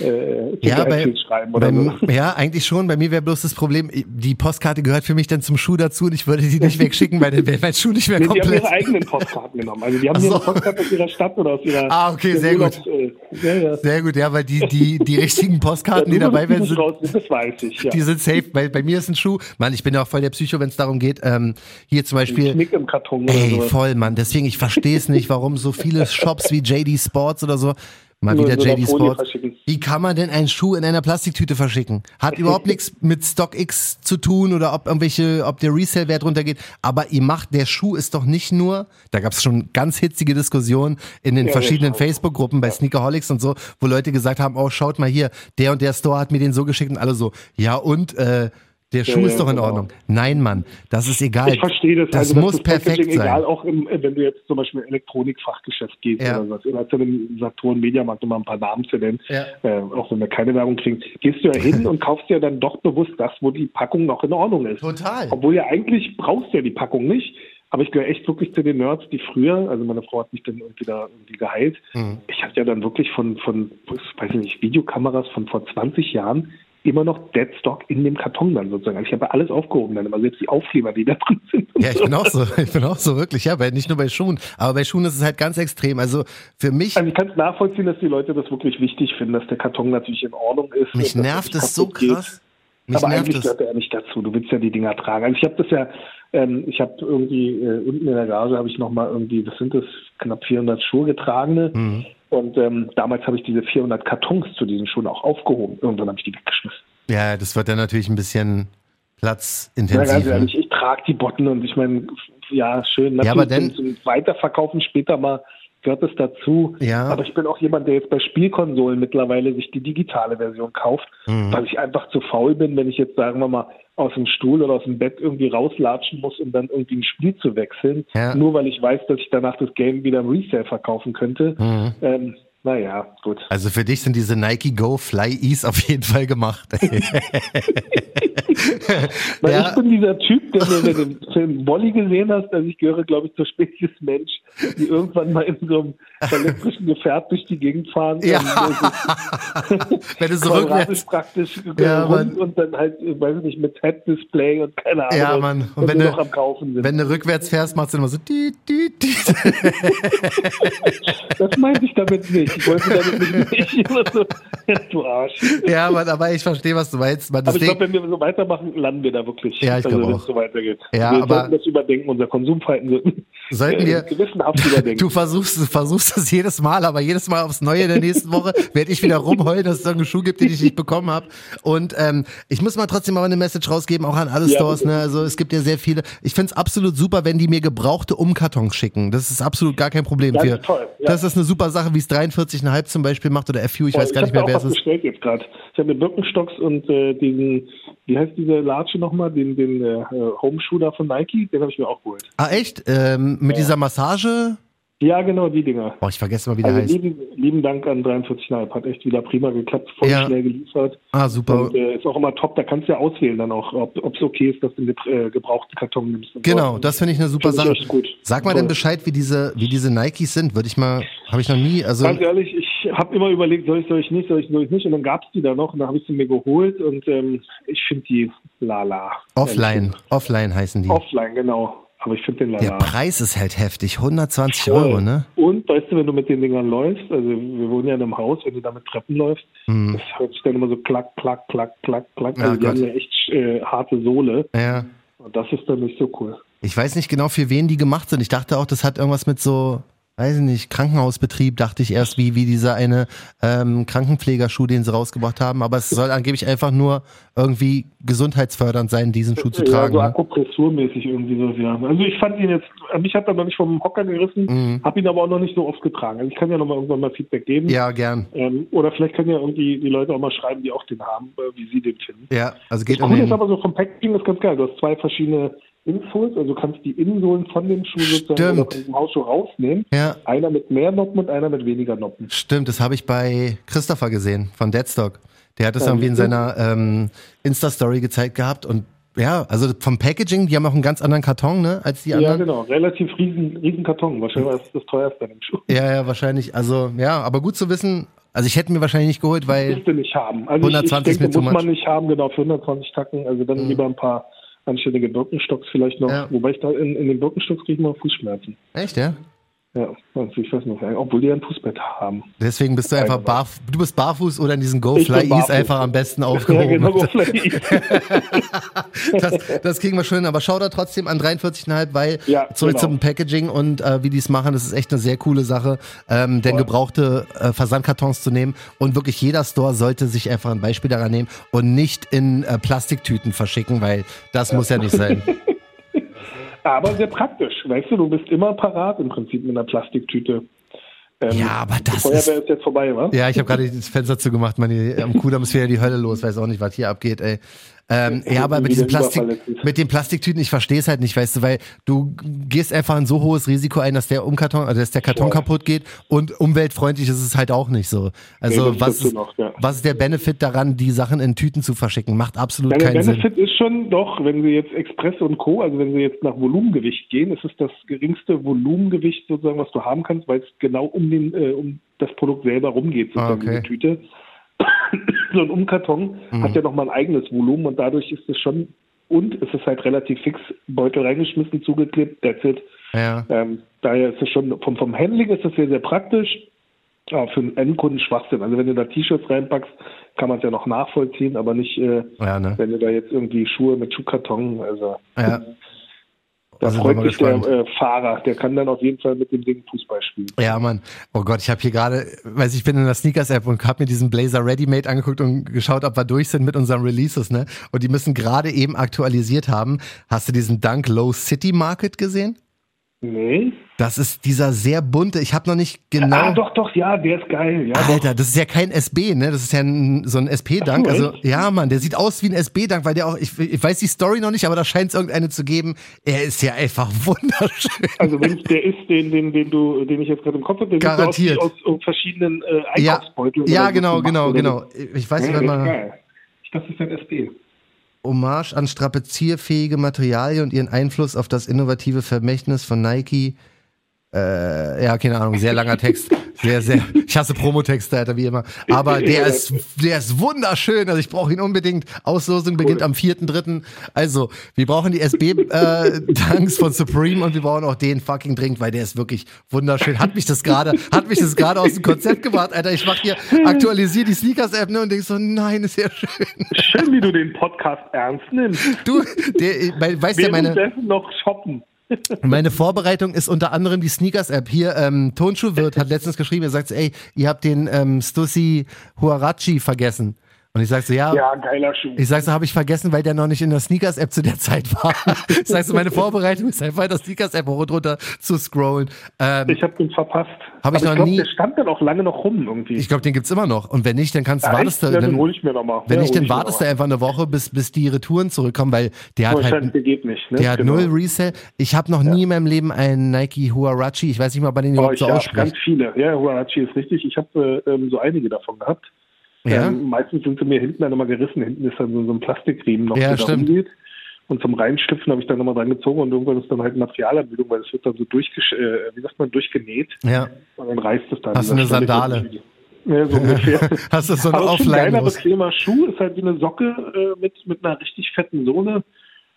äh, Ja, bei, schreiben oder bei, so. ja, eigentlich schon. Bei mir wäre bloß das Problem, die Postkarte gehört für mich dann zum Schuh dazu und ich würde die nicht wegschicken, weil dann wäre mein Schuh nicht mehr Nee, die haben komplett. ihre eigenen Postkarten genommen. Also die haben Ach ihre so. Postkarte aus ihrer Stadt oder aus ihrer Ah, okay, sehr gut. Äh, ja, ja. Sehr gut, ja, weil die, die, die richtigen Ja, Postkarten, die du dabei nicht sind, raus, das weiß ich. Ja. die sind safe. Bei, bei mir ist ein Schuh, Mann, ich bin ja auch voll der Psycho, wenn es darum geht, ähm, hier zum Beispiel. Knick im Karton Ey, so. voll, Mann. Deswegen, ich verstehe es nicht, warum so viele Shops wie JD Sports oder so, mal wieder JD Sports. Wie kann man denn einen Schuh in einer Plastiktüte verschicken? Hat überhaupt (laughs) nichts mit StockX zu tun oder ob irgendwelche, ob der Resale-Wert runtergeht. Aber ihr macht, der Schuh ist doch nicht nur, da gab es schon ganz hitzige Diskussionen in den Ja, verschiedenen ja, schon. Facebook-Gruppen bei Sneakerholics und so, wo Leute gesagt haben, oh, schaut mal hier, der und der Store hat mir den so geschickt und alle so, ja und, äh, Der Schuh ist doch in genau. Ordnung. Nein, Mann, das ist egal. Ich verstehe das. Das also, muss das perfekt sein. Egal, auch im, wenn du jetzt zum Beispiel Elektronikfachgeschäft gehst ja. oder was. Oder zu dem Saturn Mediamarkt, um mal ein paar Namen zu nennen, ja. äh, auch wenn wir keine Werbung kriegen, gehst du ja hin (laughs) und kaufst ja dann doch bewusst das, wo die Packung noch in Ordnung ist. Total. Obwohl ja eigentlich brauchst du ja die Packung nicht. Aber ich gehöre echt wirklich zu den Nerds, die früher, also meine Frau hat mich dann irgendwie da irgendwie geheilt. Mhm. Ich hatte ja dann wirklich von, von, weiß ich nicht, Videokameras von vor 20 Jahren immer noch Deadstock in dem Karton dann sozusagen. Also ich habe alles aufgehoben dann, aber selbst die Aufkleber, die da drin sind. Ja, ich bin auch so, (laughs) ich bin auch so wirklich, ja, weil nicht nur bei Schuhen, aber bei Schuhen ist es halt ganz extrem. Also für mich. Also ich kann es nachvollziehen, dass die Leute das wirklich wichtig finden, dass der Karton natürlich in Ordnung ist. Mich nervt es so krass. Mich aber eigentlich gehört er ja nicht dazu. Du willst ja die Dinger tragen. Also ich habe das ja, ähm, ich habe irgendwie äh, unten in der Garage habe ich noch mal irgendwie, was sind das, knapp 400 Schuhe getragene. Mhm. Und ähm, damals habe ich diese 400 Kartons zu diesen Schuhen auch aufgehoben. Irgendwann habe ich die weggeschmissen. Ja, das wird dann natürlich ein bisschen platzintensiv. Ja, ganz ehrlich, ich trage die Botten und ich meine, ja, schön. Natürlich ja, aber dann, zum Weiterverkaufen später mal gehört es dazu. Ja. Aber ich bin auch jemand, der jetzt bei Spielkonsolen mittlerweile sich die digitale Version kauft, mhm. weil ich einfach zu faul bin, wenn ich jetzt, sagen wir mal, aus dem Stuhl oder aus dem Bett irgendwie rauslatschen muss, um dann irgendwie ein Spiel zu wechseln, ja. nur weil ich weiß, dass ich danach das Game wieder im Resale verkaufen könnte. Mhm. Ähm, naja, gut. Also für dich sind diese Nike Go Fly Ease auf jeden Fall gemacht. (laughs) (laughs) Weil ja. ich bin dieser Typ, der mir den Film Bolly gesehen hast, also ich gehöre, glaube ich, zur Spezies Mensch, die irgendwann mal in so einem elektrischen Gefährt durch die Gegend fahren. Ja. (laughs) Wenn du so rückwärts praktisch ja, rund und dann halt, weiß ich nicht, mit Head-Display und keine Ahnung. Ja, Mann. Und wenn, du, noch am Kaufen sind. wenn du rückwärts fährst, machst du immer so die, die, die. Das meinte ich damit nicht. Ich wollte damit (laughs) nicht immer so, (laughs) du Arsch. Ja, Mann, aber ich verstehe, was du meinst. Man, aber ich glaube, wenn wir so weitermachen, landen wir da wirklich. Ja, ich also, wenn es so weitergeht. Ja, wir aber sollten das überdenken, unser Konsumverhalten (laughs) sollten wir gewissenhaft überdenken. Du versuchst, das jedes Mal, aber jedes Mal aufs Neue in der nächsten Woche werde ich wieder rumheulen, dass es irgendeinen Schuh gibt, den ich nicht bekommen habe. Und ähm, ich muss mal trotzdem mal eine Message rausgeben, auch an alle ja, Stores. Ne? Also es gibt ja sehr viele. Ich finde es absolut super, wenn die mir gebrauchte Umkartons schicken. Das ist absolut gar kein Problem. Das für, ist toll. Ja. Das ist eine super Sache, wie es 43,5 zum Beispiel macht oder FU, ich weiß gar nicht mehr, wer es ist. Bestellt jetzt gerade. Ich habe mir Birkenstocks und äh, diesen, wie heißt diese Latsche nochmal, den, den äh, Homeshoe da von Nike, den habe ich mir auch geholt. Ah echt? Ähm, mit ja. dieser Massage? Ja, genau, die Dinger. Boah, ich vergesse mal, wie der also heißt. Lieben, lieben Dank an 43,5. Hat echt wieder prima geklappt, voll ja. schnell geliefert. Ah, super. Und äh, ist auch immer top. Da kannst du ja auswählen dann auch, ob es okay ist, dass du einen äh, gebrauchten Karton nimmst. Genau, das finde ich eine super Sache. Sag mal Toll. denn Bescheid, wie diese, wie diese Nikes sind. Würde ich mal, habe ich noch nie. Also Ganz ehrlich, ich habe immer überlegt, soll ich, soll ich nicht, soll ich, soll ich nicht. Und dann gab es die da noch und dann habe ich sie mir geholt und ähm, ich finde die lala. Offline, offline heißen die. Offline, genau. Aber ich finde den leider. Der Preis ist halt heftig, 120 Voll. Euro, ne? Und weißt du, wenn du mit den Dingern läufst, also wir wohnen ja in einem Haus, wenn du da mit Treppen läufst, hm. das hört sich dann immer so klack, klack, klack, klack, klack. Also ja, die Gott. haben ja echt äh, harte Sohle. Ja. Und das ist dann nicht so cool. Ich weiß nicht genau, für wen die gemacht sind. Ich dachte auch, das hat irgendwas mit so weiß ich nicht, Krankenhausbetrieb, dachte ich erst, wie, wie dieser eine ähm, Krankenpflegerschuh, den sie rausgebracht haben. Aber es soll angeblich einfach nur irgendwie gesundheitsfördernd sein, diesen Schuh zu tragen. Ja, so ne? akupressurmäßig irgendwie so, ja. Also ich fand ihn jetzt, mich hat er noch nicht vom Hocker gerissen, mhm. habe ihn aber auch noch nicht so oft getragen. Also ich kann ja noch mal irgendwann mal Feedback geben. Ja, gern. Ähm, oder vielleicht können ja irgendwie die Leute auch mal schreiben, die auch den haben, äh, wie sie den finden. Ja, also geht das um cool ist aber so vom Packaging ist ganz geil. Du hast zwei verschiedene Insoles, also du kannst die Innensohlen von dem Schuh sozusagen von dem Hausschuh rausnehmen. Ja. Einer mit mehr Noppen und einer mit weniger Noppen. Stimmt, das habe ich bei Christopher gesehen von Deadstock. Der hat das ja, irgendwie in seiner ähm, Insta-Story gezeigt gehabt und ja, also vom Packaging, die haben auch einen ganz anderen Karton, ne, als die anderen. Ja, genau, relativ riesen, riesen Karton. Wahrscheinlich ist das teuerste an dem Schuh. Ja, ja, wahrscheinlich. Also, ja, aber gut zu wissen. Also ich hätte mir wahrscheinlich nicht geholt, weil. Das nicht haben. Also 120 ich, ich denke, muss man nicht haben, genau, für 120 Tacken. Also dann mhm. lieber ein paar anständige Birkenstocks vielleicht noch. Ja. Wobei ich da in, in den Birkenstocks kriege ich mal Fußschmerzen. Echt, ja? Ja, also ich weiß nicht, obwohl die ein Fußbett haben. Deswegen bist du einfach barfuß, du bist barfuß oder in diesen Go Fly Ease einfach am besten aufgehoben. Ja, genau, Go (laughs) das, das kriegen wir schön, aber schau da trotzdem an 43,5, weil ja, zurück genau. zum Packaging und äh, wie die es machen, das ist echt eine sehr coole Sache, ähm, denn gebrauchte äh, Versandkartons zu nehmen und wirklich jeder Store sollte sich einfach ein Beispiel daran nehmen und nicht in äh, Plastiktüten verschicken, weil das ja. muss ja nicht sein. (laughs) Aber sehr praktisch. Weißt du, du bist immer parat im Prinzip mit einer Plastiktüte. Ähm, ja, aber das die Feuerwehr ist, ist jetzt vorbei, wa? Ja, ich habe gerade das Fenster zugemacht. Man, am Kudamm ist wieder die Hölle los. Weiß auch nicht, was hier abgeht, ey. Ähm, ja, aber mit, diesen Plastik, mit den Plastiktüten, ich verstehe es halt nicht, weißt du, weil du gehst einfach ein so hohes Risiko ein, dass der Umkarton, also dass der Karton ja. kaputt geht und umweltfreundlich ist es halt auch nicht so. Also nee, was, ist, noch, ja. was ist der Benefit daran, die Sachen in Tüten zu verschicken? Macht absolut ja, keinen Sinn. Der Benefit ist schon doch, wenn Sie jetzt Express und Co., also wenn Sie jetzt nach Volumengewicht gehen, ist es das geringste Volumengewicht sozusagen, was du haben kannst, weil es genau um den, äh, um das Produkt selber rumgeht, sozusagen, ah, okay. die Tüte. (coughs) so ein Umkarton mhm. hat ja nochmal ein eigenes Volumen und dadurch ist es schon, und es ist halt relativ fix, Beutel reingeschmissen, zugeklebt, that's it. Ja. Ähm, daher ist es schon, vom, vom Handling ist es sehr, sehr praktisch. Aber für einen Endkunden Schwachsinn. Also wenn du da T-Shirts reinpackst, kann man es ja noch nachvollziehen, aber nicht, äh, ja, ne? wenn du da jetzt irgendwie Schuhe mit Schuhkarton, also. Ja. (laughs) Da also freut sich der äh, Fahrer, der kann dann auf jeden Fall mit dem Ding Fußball spielen. Ja, Mann. Oh Gott, ich habe hier gerade, weiß ich bin in der Sneakers-App und habe mir diesen Blazer Ready-Made angeguckt und geschaut, ob wir durch sind mit unseren Releases, ne? Und die müssen gerade eben aktualisiert haben. Hast du diesen Dunk Low City Market gesehen? Nee. Das ist dieser sehr bunte, ich habe noch nicht genau. Ah, doch, doch, ja, der ist geil. Ja, Alter, doch. das ist ja kein SB, ne? Das ist ja ein, so ein SP-Dank. Also, ja, Mann, der sieht aus wie ein SP-Dank, weil der auch, ich, ich weiß die Story noch nicht, aber da scheint es irgendeine zu geben. Er ist ja einfach (laughs) wunderschön. Also, wenn der ist, den, den, den du, den ich jetzt gerade im Kopf habe, der Garantiert. aus, aus, verschiedenen äh, Einkaufsbeuteln. Ja, ja genau, genau, genau. Ich weiß nicht, wenn man. Ich dachte, das ist ein SP. Hommage an strapazierfähige Materialien und ihren Einfluss auf das innovative Vermächtnis von Nike äh, ja, keine Ahnung, sehr langer Text. Sehr, sehr. Ich hasse Promotexte, Alter, wie immer. Aber (laughs) der ist, der ist wunderschön. Also ich brauche ihn unbedingt. Auslosung beginnt am 4.3. Also, wir brauchen die SB-Tanks äh, von Supreme und wir brauchen auch den fucking Drink, weil der ist wirklich wunderschön. Hat mich das gerade, hat mich das gerade aus dem Konzept gebracht, Alter. Ich mach hier, aktualisiere die Sneakers-App, ne, und denk so, nein, ist ja schön. Schön, wie du den Podcast ernst nimmst. Du, der, weißt ja meine. noch shoppen. Meine Vorbereitung ist unter anderem die Sneakers-App. Hier, ähm, Tonschuhwirt hat letztens geschrieben, er sagt, ey, ihr habt den ähm, Stussy Huarachi vergessen. Und ich sag so, ja. Ja, geiler Schuh. Ich sag so, habe ich vergessen, weil der noch nicht in der Sneakers-App zu der Zeit war. ich sag so, meine Vorbereitung ist einfach, der Sneakers-App hoch und runter zu scrollen. Ähm, ich habe den verpasst. Habe ich noch glaub, nie. Der stand dann auch lange noch rum irgendwie. Ich glaube, den gibt's immer noch. Und wenn nicht, dann kannst du, wartest du. Ja, dann hol ich mir nochmal. Wenn ja, nicht, dann wartest du einfach eine Woche, bis, bis die Retouren zurückkommen, weil der hat halt. Der geht nicht, ne? Der hat genau. null Resell. Ich habe noch ja. nie in meinem Leben einen Nike Huarachi. Ich weiß nicht mal, bei den überhaupt so ausspricht. ganz viele. Ja, Huarachi ist richtig. Ich habe äh, ähm, so einige davon gehabt. Ja. Ähm, meistens sind sie mir hinten dann immer gerissen. Hinten ist dann so, so ein Plastikriemen noch, ja, der da rumgeht. Und zum Reinschlüpfen habe ich dann nochmal dran gezogen und irgendwann ist dann halt Materialermüdung, weil es wird dann so durchgesch äh, wie sagt man, durchgenäht. Ja. Und dann reißt es dann. Hast du eine Sandale? Ja, so ungefähr. (laughs) Hast du so eine Aber ein geiler, bequemer Schuh, ist halt wie eine Socke äh, mit, mit einer richtig fetten Sohle.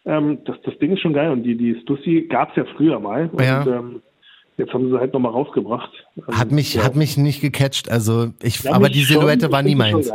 Ähm, das, das Ding ist schon geil und die, die Stussy gab es ja früher mal. Und, ja. ähm, Jetzt haben sie halt nochmal rausgebracht. Also, hat mich, ja. hat mich nicht gecatcht. Also ich, ja, aber die Silhouette schon, war nie meins.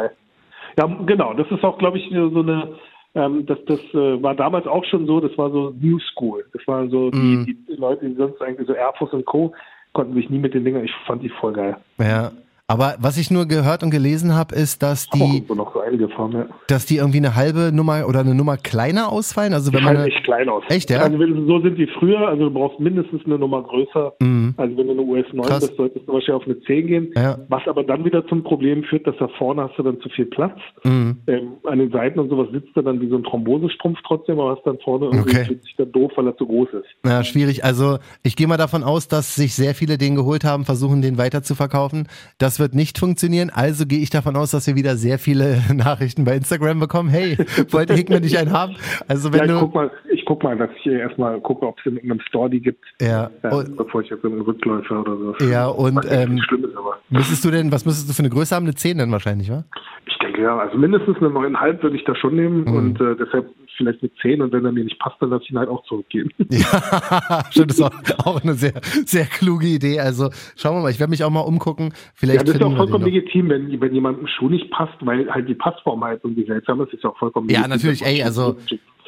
Ja, genau. Das ist auch, glaube ich, so eine. Ähm, das das äh, war damals auch schon so. Das war so New School. Das waren so mm. die, die Leute, die sonst eigentlich so Air Force und Co. konnten sich nie mit den Dingern. Ich fand die voll geil. Ja. Aber was ich nur gehört und gelesen habe, ist, dass die, so ja. dass die irgendwie eine halbe Nummer oder eine Nummer kleiner ausfallen. Also wenn die man fallen echt klein aus. Echt, ja? Also wenn, so sind die früher. Also du brauchst mindestens eine Nummer größer. Mhm. Also wenn du eine US 9 Krass. bist, solltest du wahrscheinlich auf eine 10 gehen. Ja. Was aber dann wieder zum Problem führt, dass da vorne hast du dann zu viel Platz. Mhm. Ähm, an den Seiten und sowas sitzt er dann wie so ein Thrombosestrumpf trotzdem, aber hast dann vorne irgendwie okay. fühlt sich dann doof, weil er zu groß ist. Ja, schwierig. Also ich gehe mal davon aus, dass sich sehr viele den geholt haben, versuchen den weiter zu verkaufen. Das wird nicht funktionieren. Also gehe ich davon aus, dass wir wieder sehr viele (laughs) Nachrichten bei Instagram bekommen. Hey, wollte Hickman nicht einen haben? Also wenn ja, ich du guck mal, ich guck mal, dass ich erstmal gucke, ob es in irgendeinem Store die gibt. Ja. Äh, bevor ich jetzt einen Rückläufer oder so. Ja, und ähm, müsstest du denn, was müsstest du für eine Größe haben? Eine 10 dann wahrscheinlich, wa? Ich denke ja, also mindestens eine 9,5 würde ich da schon nehmen mhm. und äh, deshalb vielleicht eine 10 und wenn er mir nicht passt, dann lasse ich ihn halt auch zurückgeben. (laughs) Ja, (laughs) stimmt, das ist auch, auch, eine sehr, sehr kluge Idee. Also schauen wir mal, ich werde mich auch mal umgucken. Vielleicht ja, das ist auch vollkommen legitim, wenn, wenn jemandem Schuh nicht passt, weil halt die Passform halt irgendwie seltsam ist, ist ja auch vollkommen Ja, natürlich, ey, also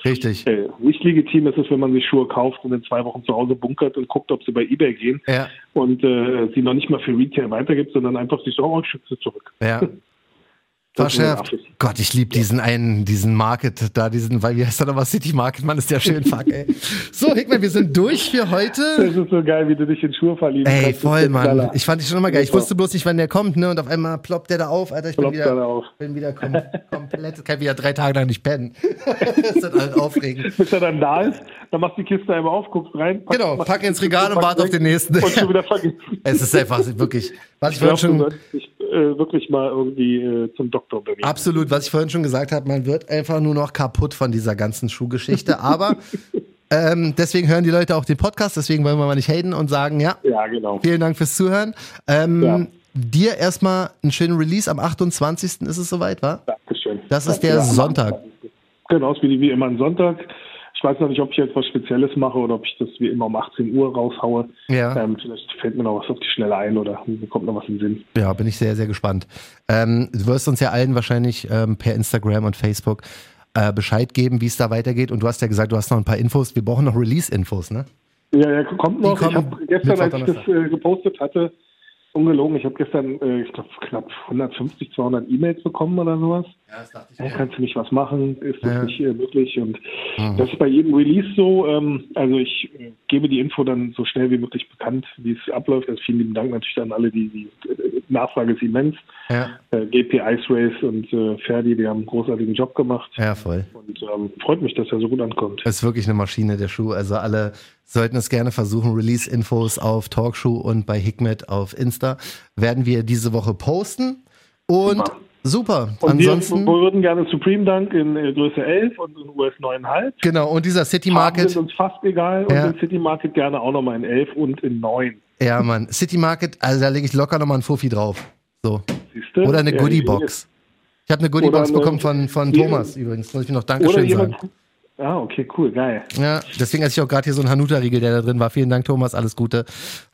richtig. Äh, nicht legitim ist es, wenn man sich Schuhe kauft und in zwei Wochen zu Hause bunkert und guckt, ob sie bei Ebay gehen ja. und äh, sie noch nicht mal für Retail weitergibt, sondern einfach sich so, oh, ich schütze zurück. Ja. (laughs) Verschärft. Gott, ich liebe diesen einen, diesen Market da, diesen, weil wie heißt der nochmal City Market, Mann, ist der schön fuck, ey. So, Hickman, wir sind durch für heute. (laughs) Das ist so geil, wie du dich in Schuhe verliebst. Ey, voll, Mann. Ich fand dich schon immer geil. Ich wusste bloß nicht, wann der kommt, ne? Und auf einmal ploppt der da auf, Alter. Ich bin wieder, auf. bin wieder kom komplett, kann wieder drei Tage lang nicht pennen. (laughs) das ist halt aufregend. (laughs) Bis er dann da ist, dann machst du die Kiste einmal auf, guckst rein. Pack, genau, pack ins Regal und warte auf den nächsten. Und schon wieder vergessen. es ist einfach wirklich, was ich, ich schon. Ich, äh, wirklich mal irgendwie äh, zum Doktor bringen. Absolut, was ich vorhin schon gesagt habe, man wird einfach nur noch kaputt von dieser ganzen Schuhgeschichte. (laughs) Aber ähm, deswegen hören die Leute auch den Podcast, deswegen wollen wir mal nicht haten und sagen, ja, ja genau. vielen Dank fürs Zuhören. Ähm, ja. Dir erstmal einen schönen Release. Am 28. ist es soweit, wa? Dankeschön. Das ist der ja, Sonntag. Genau, wie, wie immer ein Sonntag. Ich weiß noch nicht, ob ich jetzt was Spezielles mache oder ob ich das wie immer um 18 Uhr raushaue. Ja. Ähm, vielleicht fällt mir noch was auf die Schnelle ein oder mir kommt noch was in den Sinn. Ja, bin ich sehr, sehr gespannt. Ähm, du wirst uns ja allen wahrscheinlich ähm, per Instagram und Facebook äh, Bescheid geben, wie es da weitergeht. Und du hast ja gesagt, du hast noch ein paar Infos. Wir brauchen noch Release-Infos, ne? Ja, ja, kommt noch. Ich habe gestern, als ich das äh, gepostet hatte, Ungelogen, ich habe gestern, äh, ich glaube, knapp 150, 200 E-Mails bekommen oder sowas. Ja, das dachte ich. Ja, kannst du nicht was machen? Ist das ja. nicht äh, möglich? Und mhm. das ist bei jedem Release so. Ähm, also ich äh, gebe die Info dann so schnell wie möglich bekannt, wie es abläuft. Also vielen lieben Dank natürlich an alle, die, die äh, Nachfrage ist immens. Ja. Äh, GP Ice Race und äh, Ferdi, die haben einen großartigen Job gemacht. Ja, voll. Und ähm, freut mich, dass er so gut ankommt. Es ist wirklich eine Maschine, der Schuh. Also alle sollten es gerne versuchen. Release-Infos auf Talkshow und bei Hikmet auf Insta werden wir diese Woche posten. Und super. super. Und Ansonsten, wir würden gerne Supreme Dank in äh, Größe 11 und in US 9,5. Genau, und dieser City Market. ist uns fast egal. Ja. Und den City Market gerne auch nochmal in 11 und in 9. Ja, Mann. City Market, also da lege ich locker nochmal ein Fuffi drauf. So. Siehste? Oder eine ja, Goodie-Box. Ich habe eine Goodie-Box bekommen von, von Thomas übrigens. Muss ich mir noch Dankeschön sagen. Ah, okay, cool, geil. Ja, deswegen hatte ich auch gerade hier so einen Hanuta-Riegel, der da drin war. Vielen Dank, Thomas, alles Gute.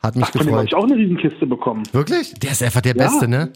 Hat mich Ach, gefreut. Von dem habe ich auch eine Riesenkiste bekommen. Wirklich? Der ist einfach der ja. Beste, ne?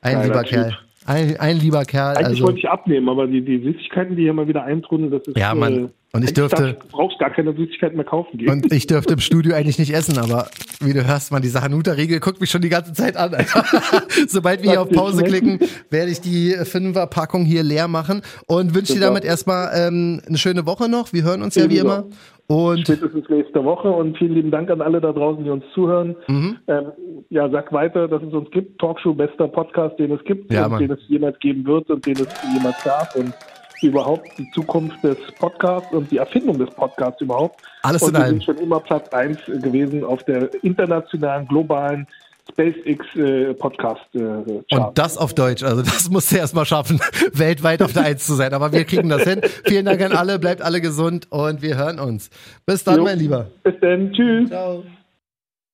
Ein Geiler lieber typ. Kerl. Ein, ein, lieber Kerl. Eigentlich also. wollte ich abnehmen, aber die, die Süßigkeiten, die hier mal wieder eintrudeln, das ist. Ja, Mann. Äh, und ich dürfte. Du brauchst gar keine Süßigkeiten mehr kaufen gehen. Und ich dürfte im Studio eigentlich nicht essen, aber wie du hörst, man, diese Hanuta-Riegel guckt mich schon die ganze Zeit an. (laughs) Sobald wir hier auf Pause klicken, werde ich die Fünfer-Packung hier leer machen und wünsche dir damit erstmal ähm, eine schöne Woche noch. Wir hören uns ja wie immer. Und Spätestens nächste Woche und vielen lieben Dank an alle da draußen, die uns zuhören. Mhm. Ähm, ja, sag weiter, dass es uns gibt. Talkshow, bester Podcast, den es gibt ja, und den es jemals geben wird und den es jemals gab. Und überhaupt die Zukunft des Podcasts und die Erfindung des Podcasts überhaupt. Alles und in allem. Wir sind schon immer Platz 1 gewesen auf der internationalen, globalen SpaceX äh, Podcast äh. Und das auf Deutsch, also das musst du erst mal schaffen, (laughs) weltweit auf der 1 zu sein. Aber wir kriegen das hin. Vielen Dank an alle, bleibt alle gesund und wir hören uns. Bis dann, jo. mein Lieber. Bis dann, tschüss. Ciao.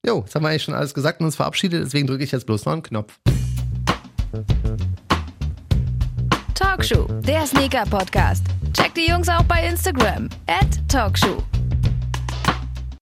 Jo, jetzt haben wir eigentlich schon alles gesagt und uns verabschiedet, deswegen drücke ich jetzt bloß noch einen Knopf. Talkshow, der Sneaker-Podcast. Checkt die Jungs auch bei Instagram. At Talkshow.